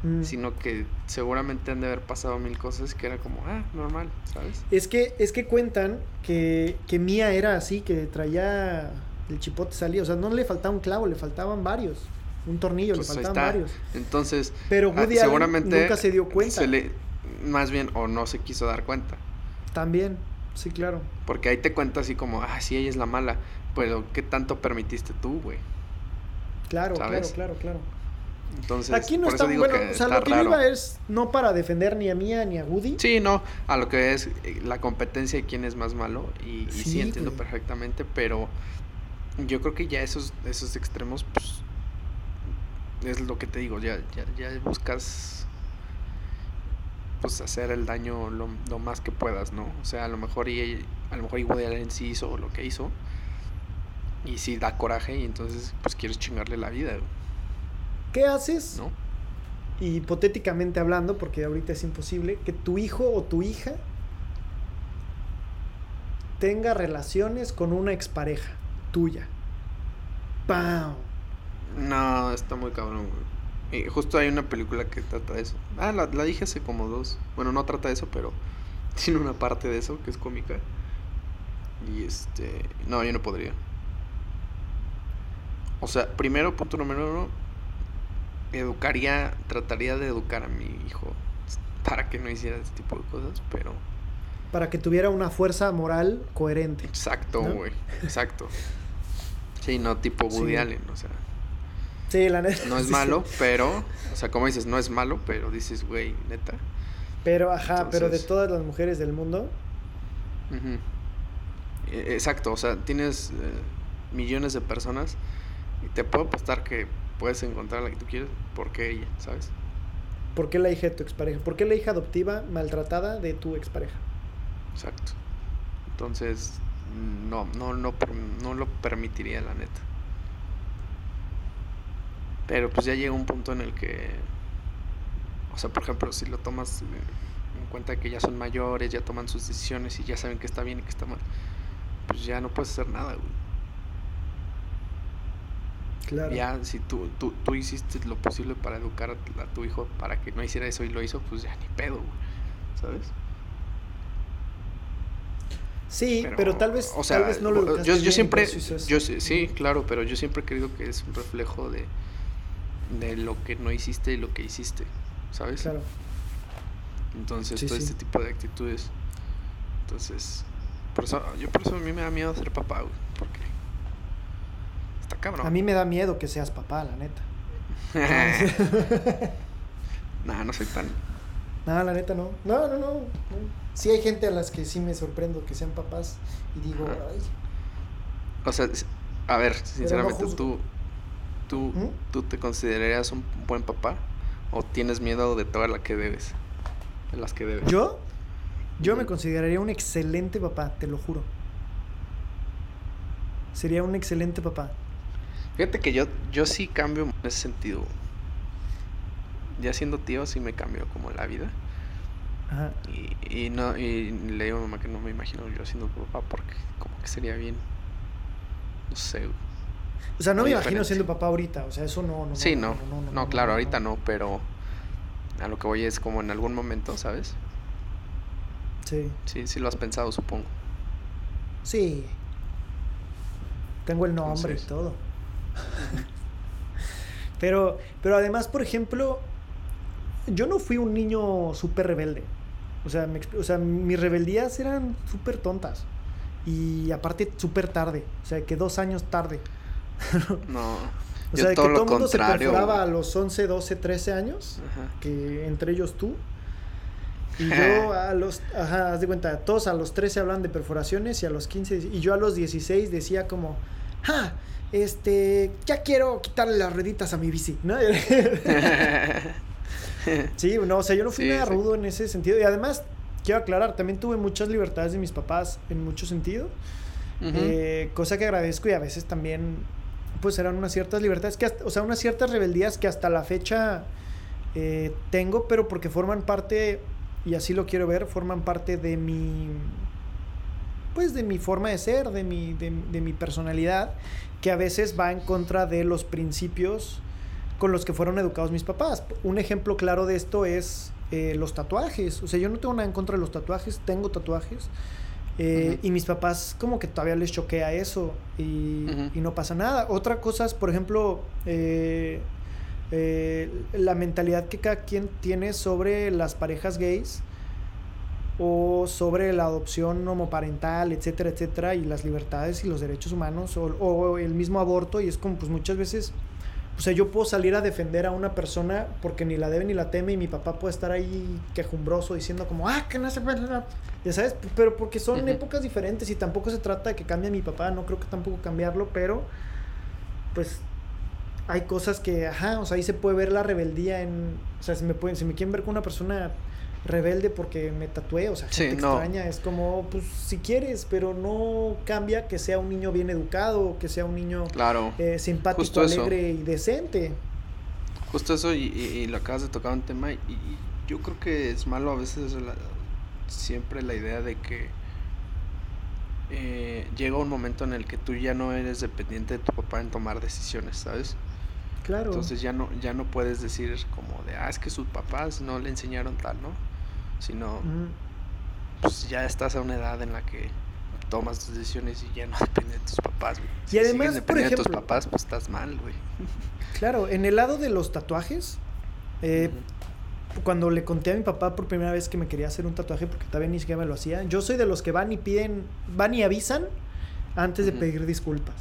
Mm. Sino que seguramente han de haber pasado mil cosas que era como, ah, normal, ¿sabes? Es que, es que cuentan que, que Mía era así, que traía el chipote salía, o sea, no le faltaba un clavo, le faltaban varios. Un tornillo, le pues faltaban varios. Entonces, pero ah, Woody seguramente nunca se dio cuenta. más bien, o no se quiso dar cuenta. También, sí, claro. Porque ahí te cuenta así como, ah, sí, ella es la mala. Pero, ¿qué tanto permitiste tú, güey? Claro, claro, claro, claro. Entonces, aquí no está bueno. o sea, lo que yo iba es no para defender ni a Mía ni a Woody. Sí, no, a lo que es eh, la competencia de quién es más malo. Y sí, entiendo perfectamente, pero yo creo que ya esos, esos extremos, pues, es lo que te digo, ya, ya, ya buscas pues hacer el daño lo, lo, más que puedas, ¿no? O sea, a lo mejor y a lo mejor y Woody Allen sí hizo lo que hizo y sí da coraje y entonces pues quieres chingarle la vida. ¿Qué haces? ¿No? Hipotéticamente hablando, porque ahorita es imposible, que tu hijo o tu hija tenga relaciones con una expareja tuya. ¡Pam! No, está muy cabrón, güey. Y justo hay una película que trata de eso. Ah, la, la dije hace como dos. Bueno, no trata de eso, pero tiene una parte de eso que es cómica. Y este. No, yo no podría. O sea, primero, punto número uno, educaría, trataría de educar a mi hijo para que no hiciera ese tipo de cosas, pero... Para que tuviera una fuerza moral coherente. Exacto, güey, exacto. Sí, no tipo Woody Allen, o sea... Sí, la neta. No es malo, pero... O sea, como dices, no es malo, pero dices, güey, neta. Pero, ajá, pero de todas las mujeres del mundo... E, exacto, o sea, tienes eh, millones de personas y te puedo apostar que puedes encontrar la que tú quieres porque ella, ¿sabes? ¿Por qué la hija de tu expareja? ¿Por qué la hija adoptiva maltratada de tu expareja? Exacto. Entonces, no, no, no, no lo permitiría, la neta. Pero pues ya llega un punto en el que, o sea, por ejemplo, si lo tomas en cuenta que ya son mayores, ya toman sus decisiones y ya saben que está bien y que está mal, pues ya no puedes hacer nada, güey. Ya, si tú, tú, tú, hiciste lo posible para educar a, tu hijo para que no hiciera eso y lo hizo, pues ya ni pedo, ¿sabes? Sí, pero, tal vez, o sea, no lo yo, yo siempre, yo sí, claro, pero yo siempre he creído que es un reflejo de, de lo que no hiciste y lo que hiciste, ¿sabes? Claro. Entonces, todo este tipo de actitudes. Entonces, por eso, yo por eso a mí me da miedo ser papá, güey, porque a mí me da miedo que seas papá, la neta. nah, no soy tan. Nah, la neta no. No, no, no. Sí hay gente a las que sí me sorprendo que sean papás y digo, ay. O sea, a ver, sinceramente, tú, tú, ¿Mm? tú te considerarías un buen papá o tienes miedo de todas las que debes, de las que debes. Yo, yo me consideraría un excelente papá, te lo juro. Sería un excelente papá. Fíjate que yo, yo sí cambio en ese sentido. Ya siendo tío sí me cambio como la vida. Ajá. Y, y, no, y le digo a mamá que no me imagino yo siendo papá porque como que sería bien. No sé. O sea, no me imagino siendo papá ahorita. O sea, eso no. no sí, no. No, claro, ahorita no, pero a lo que voy es como en algún momento, ¿sabes? Sí. Sí, sí lo has pensado, supongo. Sí. Tengo el nombre y todo. pero, pero además, por ejemplo, yo no fui un niño súper rebelde. O sea, o sea, mis rebeldías eran súper tontas. Y aparte súper tarde. O sea, que dos años tarde. no. O sea, que todo el mundo se perforaba a los 11, 12, 13 años. Que entre ellos tú. Y yo a los, ajá, haz de cuenta, todos a los 13 hablan de perforaciones y a los 15, y yo a los 16 decía como, ¡ja! Este, ya quiero quitarle las rueditas a mi bici, ¿no? sí, no, o sea, yo no fui nada rudo en ese sentido. Y además, quiero aclarar, también tuve muchas libertades de mis papás en mucho sentido. Eh, cosa que agradezco y a veces también, pues eran unas ciertas libertades, que o sea, unas ciertas rebeldías que hasta la fecha eh, tengo, pero porque forman parte y así lo quiero ver, forman parte de mi, pues de mi forma de ser, de mi, de, mi personalidad, que a veces va en contra de los principios con los que fueron educados mis papás. Un ejemplo claro de esto es eh, los tatuajes. O sea, yo no tengo nada en contra de los tatuajes, tengo tatuajes. Eh, y mis papás como que todavía les choquea eso y, y, no pasa nada. Otra cosa es, por ejemplo, eh, la mentalidad que cada quien tiene sobre las parejas gays o sobre la adopción homoparental, etcétera, etcétera, y las libertades y los derechos humanos, o, el mismo aborto, y es como, pues muchas veces, o sea, yo puedo salir a defender a una persona porque ni la debe ni la teme, y mi papá puede estar ahí quejumbroso diciendo como, ah, que no se puede, ya sabes, pero porque son épocas diferentes y tampoco se trata de que cambie mi papá, no creo que tampoco cambiarlo, pero pues hay cosas que, ajá, o sea, ahí se puede ver la rebeldía en, o sea, si me pueden, si me quieren ver con una persona rebelde porque me tatué, o sea, gente extraña, es como, pues si quieres, pero no cambia que sea un niño bien educado, que sea un niño claro, eh, simpático, alegre y decente. Justo eso, y, lo acabas de tocar un tema, y, yo creo que es malo a veces siempre la idea de que eh, llega un momento en el que tú ya no eres dependiente de tu papá en tomar decisiones, ¿sabes? Claro. Entonces ya no, ya no puedes decir como de, ah, es que sus papás no le enseñaron tal, ¿no? Sino, pues ya estás a una edad en la que tomas tus decisiones y ya no depende de tus papás, güey. Y además, por ejemplo, de tus papás, pues estás mal, güey. Claro, en el lado de los tatuajes, eh, cuando le conté a mi papá por primera vez que me quería hacer un tatuaje, porque todavía ni siquiera me lo hacía, yo soy de los que van y piden, van y avisan antes de pedir disculpas.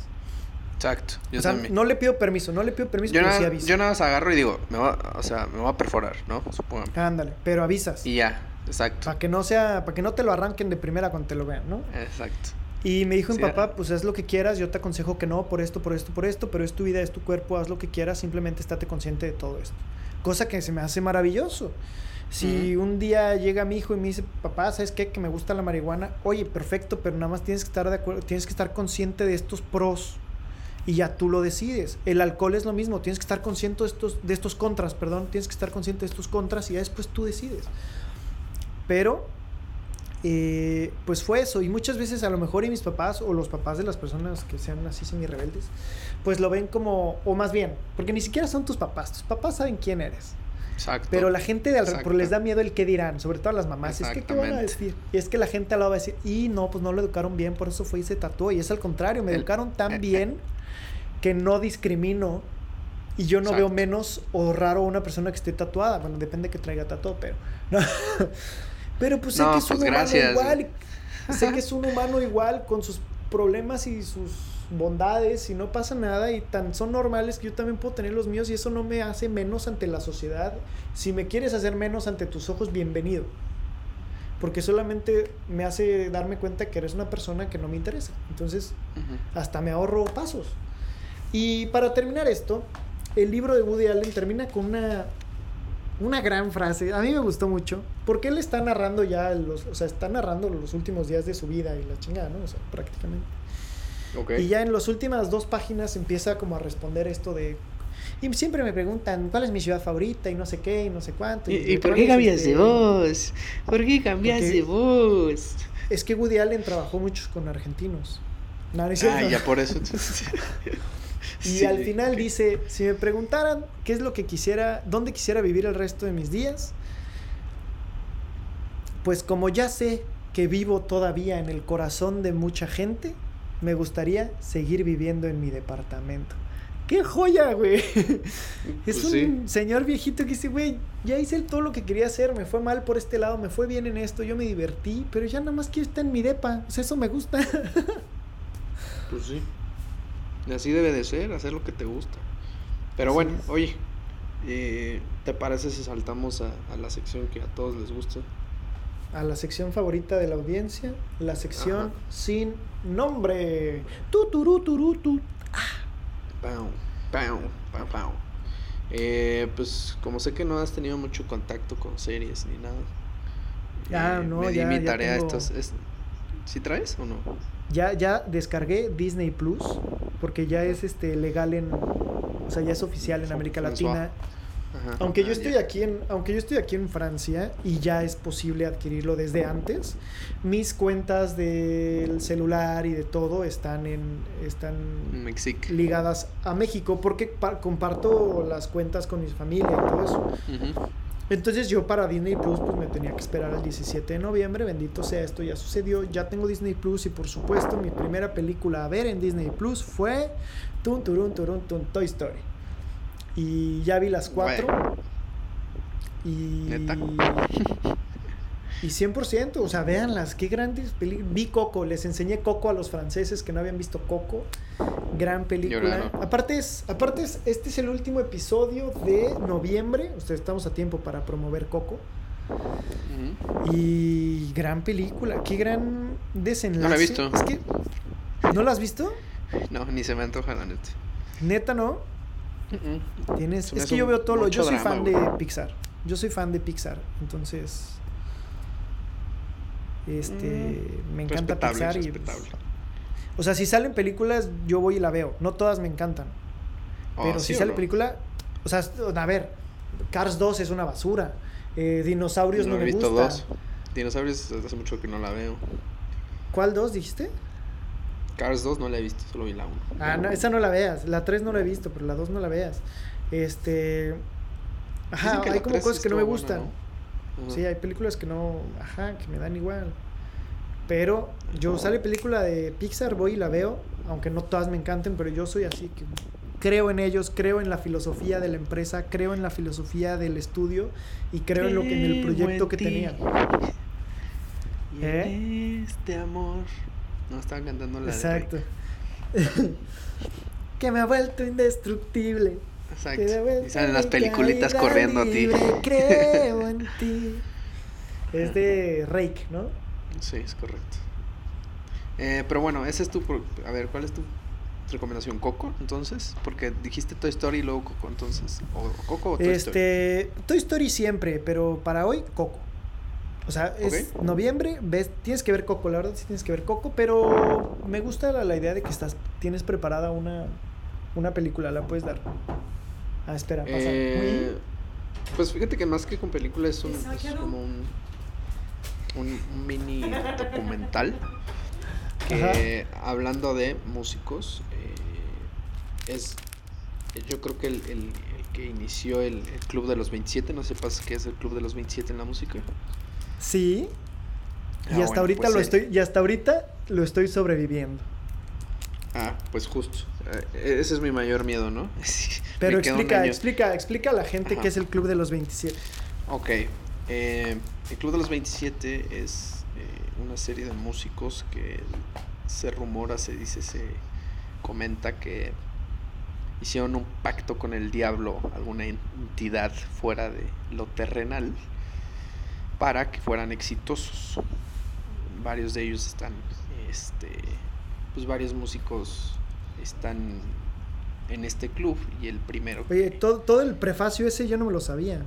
Exacto. Yo o sea, no le pido permiso, no le pido permiso, yo pero nada, sí aviso. Yo nada más agarro y digo, me va, o sea, me voy a perforar, ¿no? Supongo. Ándale, pero avisas. Y ya, exacto. Para que no sea, para que no te lo arranquen de primera cuando te lo vean, ¿no? Exacto. Y me dijo mi papá, pues haz lo que quieras, yo te aconsejo que no, por esto, por esto, por esto, pero es tu vida, es tu cuerpo, haz lo que quieras, simplemente estate consciente de todo esto. Cosa que se me hace maravilloso. Si un día llega mi hijo y me dice, papá, ¿sabes qué? Que me gusta la marihuana. Oye, perfecto, pero nada más tienes que estar de acuerdo, tienes que estar consciente de estos pros y ya tú lo decides. El alcohol es lo mismo, tienes que estar consciente de estos, de estos contras, perdón, tienes que estar consciente de estos contras y ya después tú decides. Pero, eh, pues fue eso. Y muchas veces a lo mejor y mis papás o los papás de las personas que sean así semi rebeldes, pues lo ven como, o más bien, porque ni siquiera son tus papás, tus papás saben quién eres. Exacto. Pero la gente de alrededor les da miedo el qué dirán, sobre todo a las mamás. Es que, ¿qué van a decir? Y es que la gente al lado va a decir, y no, pues no lo educaron bien, por eso fue y se tatuó. Y es al contrario, me educaron tan eh, bien que no discrimino y yo no veo menos o raro una persona que esté tatuada. Bueno, depende que traiga tatuado, pero. pero pues sé que es un pues humano igual. sé que es un humano igual con sus problemas y sus bondades y no pasa nada y tan son normales que yo también puedo tener los míos y eso no me hace menos ante la sociedad. Si me quieres hacer menos ante tus ojos, bienvenido. Porque solamente me hace darme cuenta que eres una persona que no me interesa. Entonces, hasta me ahorro pasos. Y para terminar esto, el libro de Woody Allen termina con una, una gran frase. A mí me gustó mucho. Porque él está narrando ya, los, o sea, está narrando los últimos días de su vida y la chingada, ¿no? O sea, prácticamente. Y ya en las últimas dos páginas empieza como a responder esto de y siempre me preguntan cuál es mi ciudad favorita y no sé qué y no sé cuánto. ¿Y, por qué cambias de voz? ¿Por qué cambias de voz? Es que Woody Allen trabajó mucho con argentinos. No, ah, ya por eso. y al final dice, si me preguntaran qué es lo que quisiera, dónde quisiera vivir el resto de mis días, pues como ya sé que vivo todavía en el corazón de mucha gente, me gustaría seguir viviendo en mi departamento. ¡Qué joya, güey! es pues un señor viejito que dice, güey, ya hice todo lo que quería hacer, me fue mal por este lado, me fue bien en esto, yo me divertí, pero ya nada más quiero estar en mi depa, o sea, eso me gusta. pues sí. Y así debe de ser, hacer lo que te gusta. Pero bueno, oye, eh, ¿te parece si saltamos a, la sección que a todos les gusta? A la sección favorita de la audiencia, la sección sin nombre. Tu, turu, turu, tu. Ah. Eh, pues como sé que no has tenido mucho contacto con series ni nada. Ah, eh, no, me di mi tarea estos. ¿Sí traes o no? Ya, ya descargué Disney Plus porque ya es este legal en, o sea, ya es oficial en América Latina. Aunque yo ah, estoy aquí en, aunque yo estoy aquí en Francia y ya es posible adquirirlo desde antes, mis cuentas del celular y de todo están en están ligadas a México porque comparto las cuentas con mi familia y todo eso. Entonces yo para Disney Plus pues me tenía que esperar al 17 de noviembre, bendito sea esto, ya sucedió, ya tengo Disney Plus y por supuesto mi primera película a ver en Disney Plus fue Tun Turun Turun Tun Toy Story. Y ya vi las cuatro. Y. ¿Neta? Y 100%, o sea, véanlas, qué grandes películas. Vi Coco, les enseñé Coco a los franceses que no habían visto Coco. Gran película. Aparte es, aparte es, este es el último episodio de noviembre. Ustedes estamos a tiempo para promover Coco. Y gran película, qué gran desenlace. No la he visto. Es que, ¿No la has visto? No, ni se me antoja la neta. Neta, ¿no? Tienes, es que yo veo todo lo. Yo soy fan de Pixar. Yo soy fan de Pixar. Entonces. Este. Mm, me encanta Pixar y. o sea, si salen películas, yo voy y la veo. No todas me encantan. Oh, pero si sale película. O sea, a ver. Cars 2 es una basura. Eh, Dinosaurios no, no me gusta. Dos. Dinosaurios hace mucho que no la veo. ¿Cuál dos dijiste? Cars 2 no la he visto, solo vi la 1. Ah, no, esa no la veas. La 3 no la he visto, pero la 2 no la veas. Este. Ajá, hay como cosas que no me gustan. Sí, hay películas que no. Ajá, que me dan igual. Pero yo sale película de Pixar, voy y la veo. Aunque no todas me encanten, pero yo soy así que creo en ellos, creo en la filosofía de la empresa, creo en la filosofía del estudio y creo en lo que en el proyecto que tenía. ¿Eh? Este amor no, estaban cantando la Exacto. que me ha vuelto indestructible. Exacto. Y salen las peliculitas corriendo a ti. Creo en ti. Es de Rake, ¿no? Sí, es correcto. Eh, pero bueno, ese es tu. A ver, ¿cuál es tu recomendación? ¿Coco? Entonces, porque dijiste Toy Story y luego Coco, entonces. ¿O Coco o Toy este, Story? Toy Story siempre, pero para hoy, Coco. O sea, es noviembre, ves, tienes que ver Coco, la verdad sí tienes que ver Coco, pero me gusta la, idea de que estás, tienes preparada una, una película, la puedes dar. Ah, espera, pasa. Eh, pues fíjate que más que con película es, un, como un, un, mini documental que hablando de músicos eh, es yo creo que el, el, que inició el, el, Club de los 27, no sepas qué es el Club de los 27 en la música. Sí. y ah, hasta ahorita pues lo estoy, y hasta ahorita lo estoy sobreviviendo. Pues justo. Eh, ese es mi mayor miedo, ¿no? Pero explica, explica, explica a la gente qué es el Club de los 27. Ok. Eh, el Club de los 27 es eh, una serie de músicos que se rumora, se dice, se comenta que hicieron un pacto con el diablo, alguna entidad fuera de lo terrenal para que fueran exitosos. Varios de ellos están, este, pues varios músicos están en este club y el primero. Oye, todo, todo el prefacio ese yo no me lo sabía.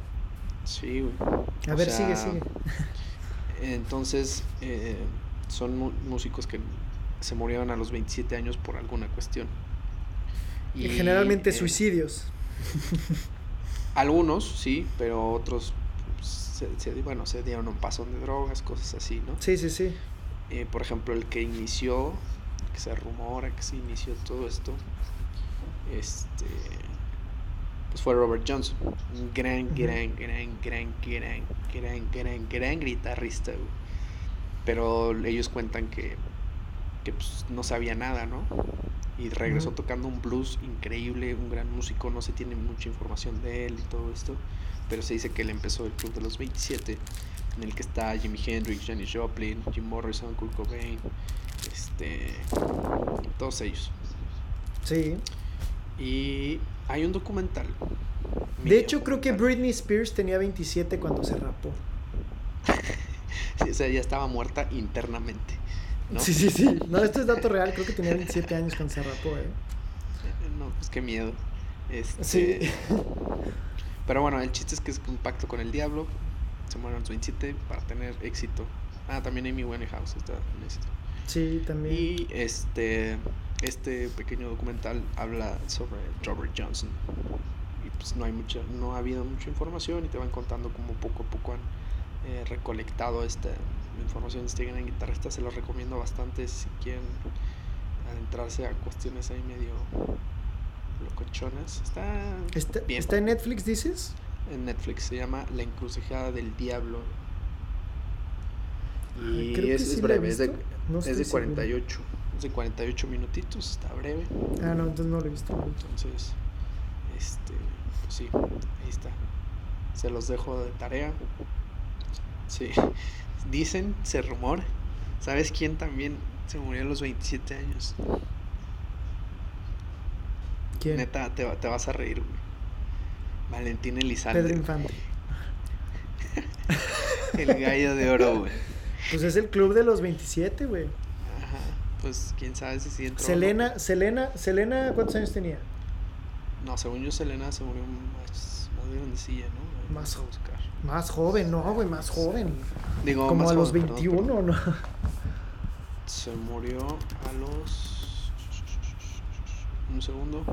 Sí, güey. A ver, sigue, sigue. Entonces, eh, son músicos que se murieron a los 27 años por alguna cuestión. Y, generalmente eh, suicidios. Algunos, sí, pero otros, pues, se, bueno, se dieron un pasón de drogas, cosas así, ¿no? Sí, sí, sí. Eh, por ejemplo, el que inició, que se rumora que se inició todo esto, este, pues fue Robert Johnson, un gran, gran, gran, gran, gran, gran, gran, gran guitarrista, Pero ellos cuentan que, que pues, no sabía nada, ¿no? y regresó tocando un blues increíble, un gran músico, no se tiene mucha información de él y todo esto, pero se dice que él empezó el club de los 27, en el que está Jimi Hendrix, Janis Joplin, Jim Morrison, Kurt Cobain, este, todos ellos. Sí. Y hay un documental. De hecho, creo que Britney Spears tenía 27 cuando se rapó. sí, o sea, ya estaba muerta internamente. Sí, sí, sí. No, esto es dato real. Creo que tenía 27 años cuando se rapó, ¿eh? No, pues qué miedo. Este... Sí. Pero bueno, el chiste es que es un pacto con el diablo. Se mueren los 27 para tener éxito. Ah, también Amy Winehouse está en esto. Sí, también. Y este, este pequeño documental habla sobre Robert Johnson. Y pues no hay mucha, no ha habido mucha información y te van contando como poco a poco han eh, recolectado esta información de este gran guitarrista, se los recomiendo bastante si quieren adentrarse a cuestiones ahí medio locochonas. Está, ¿Está, ¿Está en Netflix, dices? En Netflix, se llama La encrucijada del diablo. Y es, breve, es de, es de 48. Es de 48 minutitos, está breve. Ah, no, entonces no lo he visto. Entonces, este, pues sí, ahí está. Se los dejo de tarea. Sí, dicen, se rumora. ¿Sabes quién también se murió a los 27 años? ¿Quién? Neta, te, te vas a reír, güey. Valentín Elizalde. Pedro Infante. el gallo de oro, güey. Pues es el club de los 27, güey. Ajá. Pues quién sabe si sí entró. Selena, Selena, Selena, ¿cuántos años tenía? No, según yo, Selena se murió más, más grandecilla, ¿no? Más, más joven, no, güey, más joven. Digo, como a los 21, ¿no? Se murió a los. Un segundo.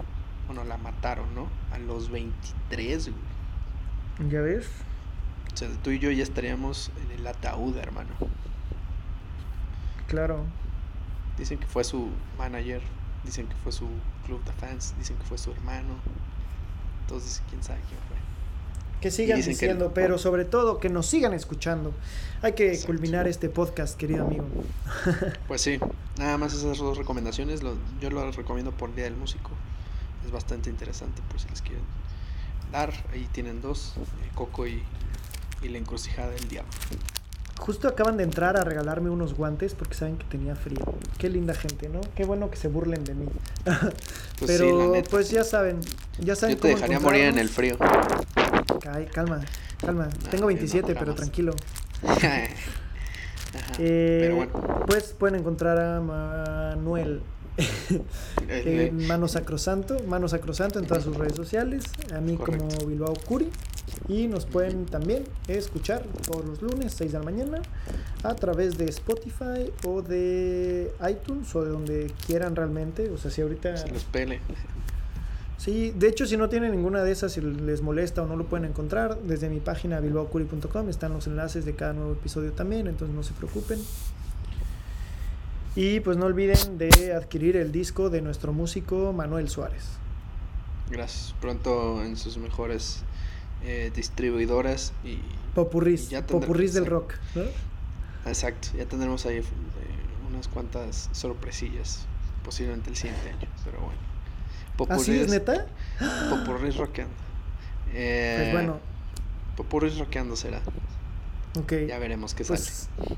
Bueno, la mataron, ¿no? A los 23, güey. ¿Ya ves? O sea, tú y yo ya estaríamos en el ataúd, hermano. Claro. Dicen que fue su manager, dicen que fue su club de fans, dicen que fue su hermano. Entonces, quién sabe quién fue. Que sigan diciendo, pero sobre todo que nos sigan escuchando. Hay que culminar este podcast, querido amigo. pues sí, nada más esas dos recomendaciones. yo lo recomiendo por Día del Músico. Es bastante interesante por si les quieren dar. Ahí tienen dos, eh, Coco y, y La Encrucijada del Diablo. Justo acaban de entrar a regalarme unos guantes porque saben que tenía frío. Qué linda gente, ¿no? Qué bueno que se burlen de mí. Pues Pero pues ya saben, ya saben Yo te dejaría morir en el frío. Ay, calma, calma. Tengo 27, pero tranquilo. Eh, pero bueno. Pues pueden encontrar a Manuel en Mano Sacrosanto, Mano Sacrosanto en todas sus redes sociales, a mí como Bilbao Curi. Y nos pueden también escuchar todos los lunes, 6 de la mañana, a través de Spotify o de iTunes o de donde quieran realmente. O sea, si ahorita. Se los pele. Sí, de hecho, si no tienen ninguna de esas, si les molesta o no lo pueden encontrar, desde mi página bilbaocuri.com están los enlaces de cada nuevo episodio también, entonces no se preocupen. Y pues no olviden de adquirir el disco de nuestro músico Manuel Suárez. Gracias. Pronto en sus mejores eh, distribuidoras y... Popurris, popurris del rock. Exacto, ya tendremos ahí eh, unas cuantas sorpresillas, posiblemente el siguiente año, pero bueno. ¿Así es neta? Popurris rockeando. Eh, pues bueno. Popurris rockeando será. Ok. Ya veremos qué pues, sale.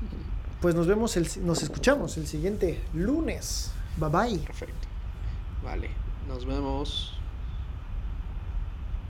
Pues nos vemos, el, nos escuchamos el siguiente lunes. Bye bye. Perfecto. Vale, nos vemos.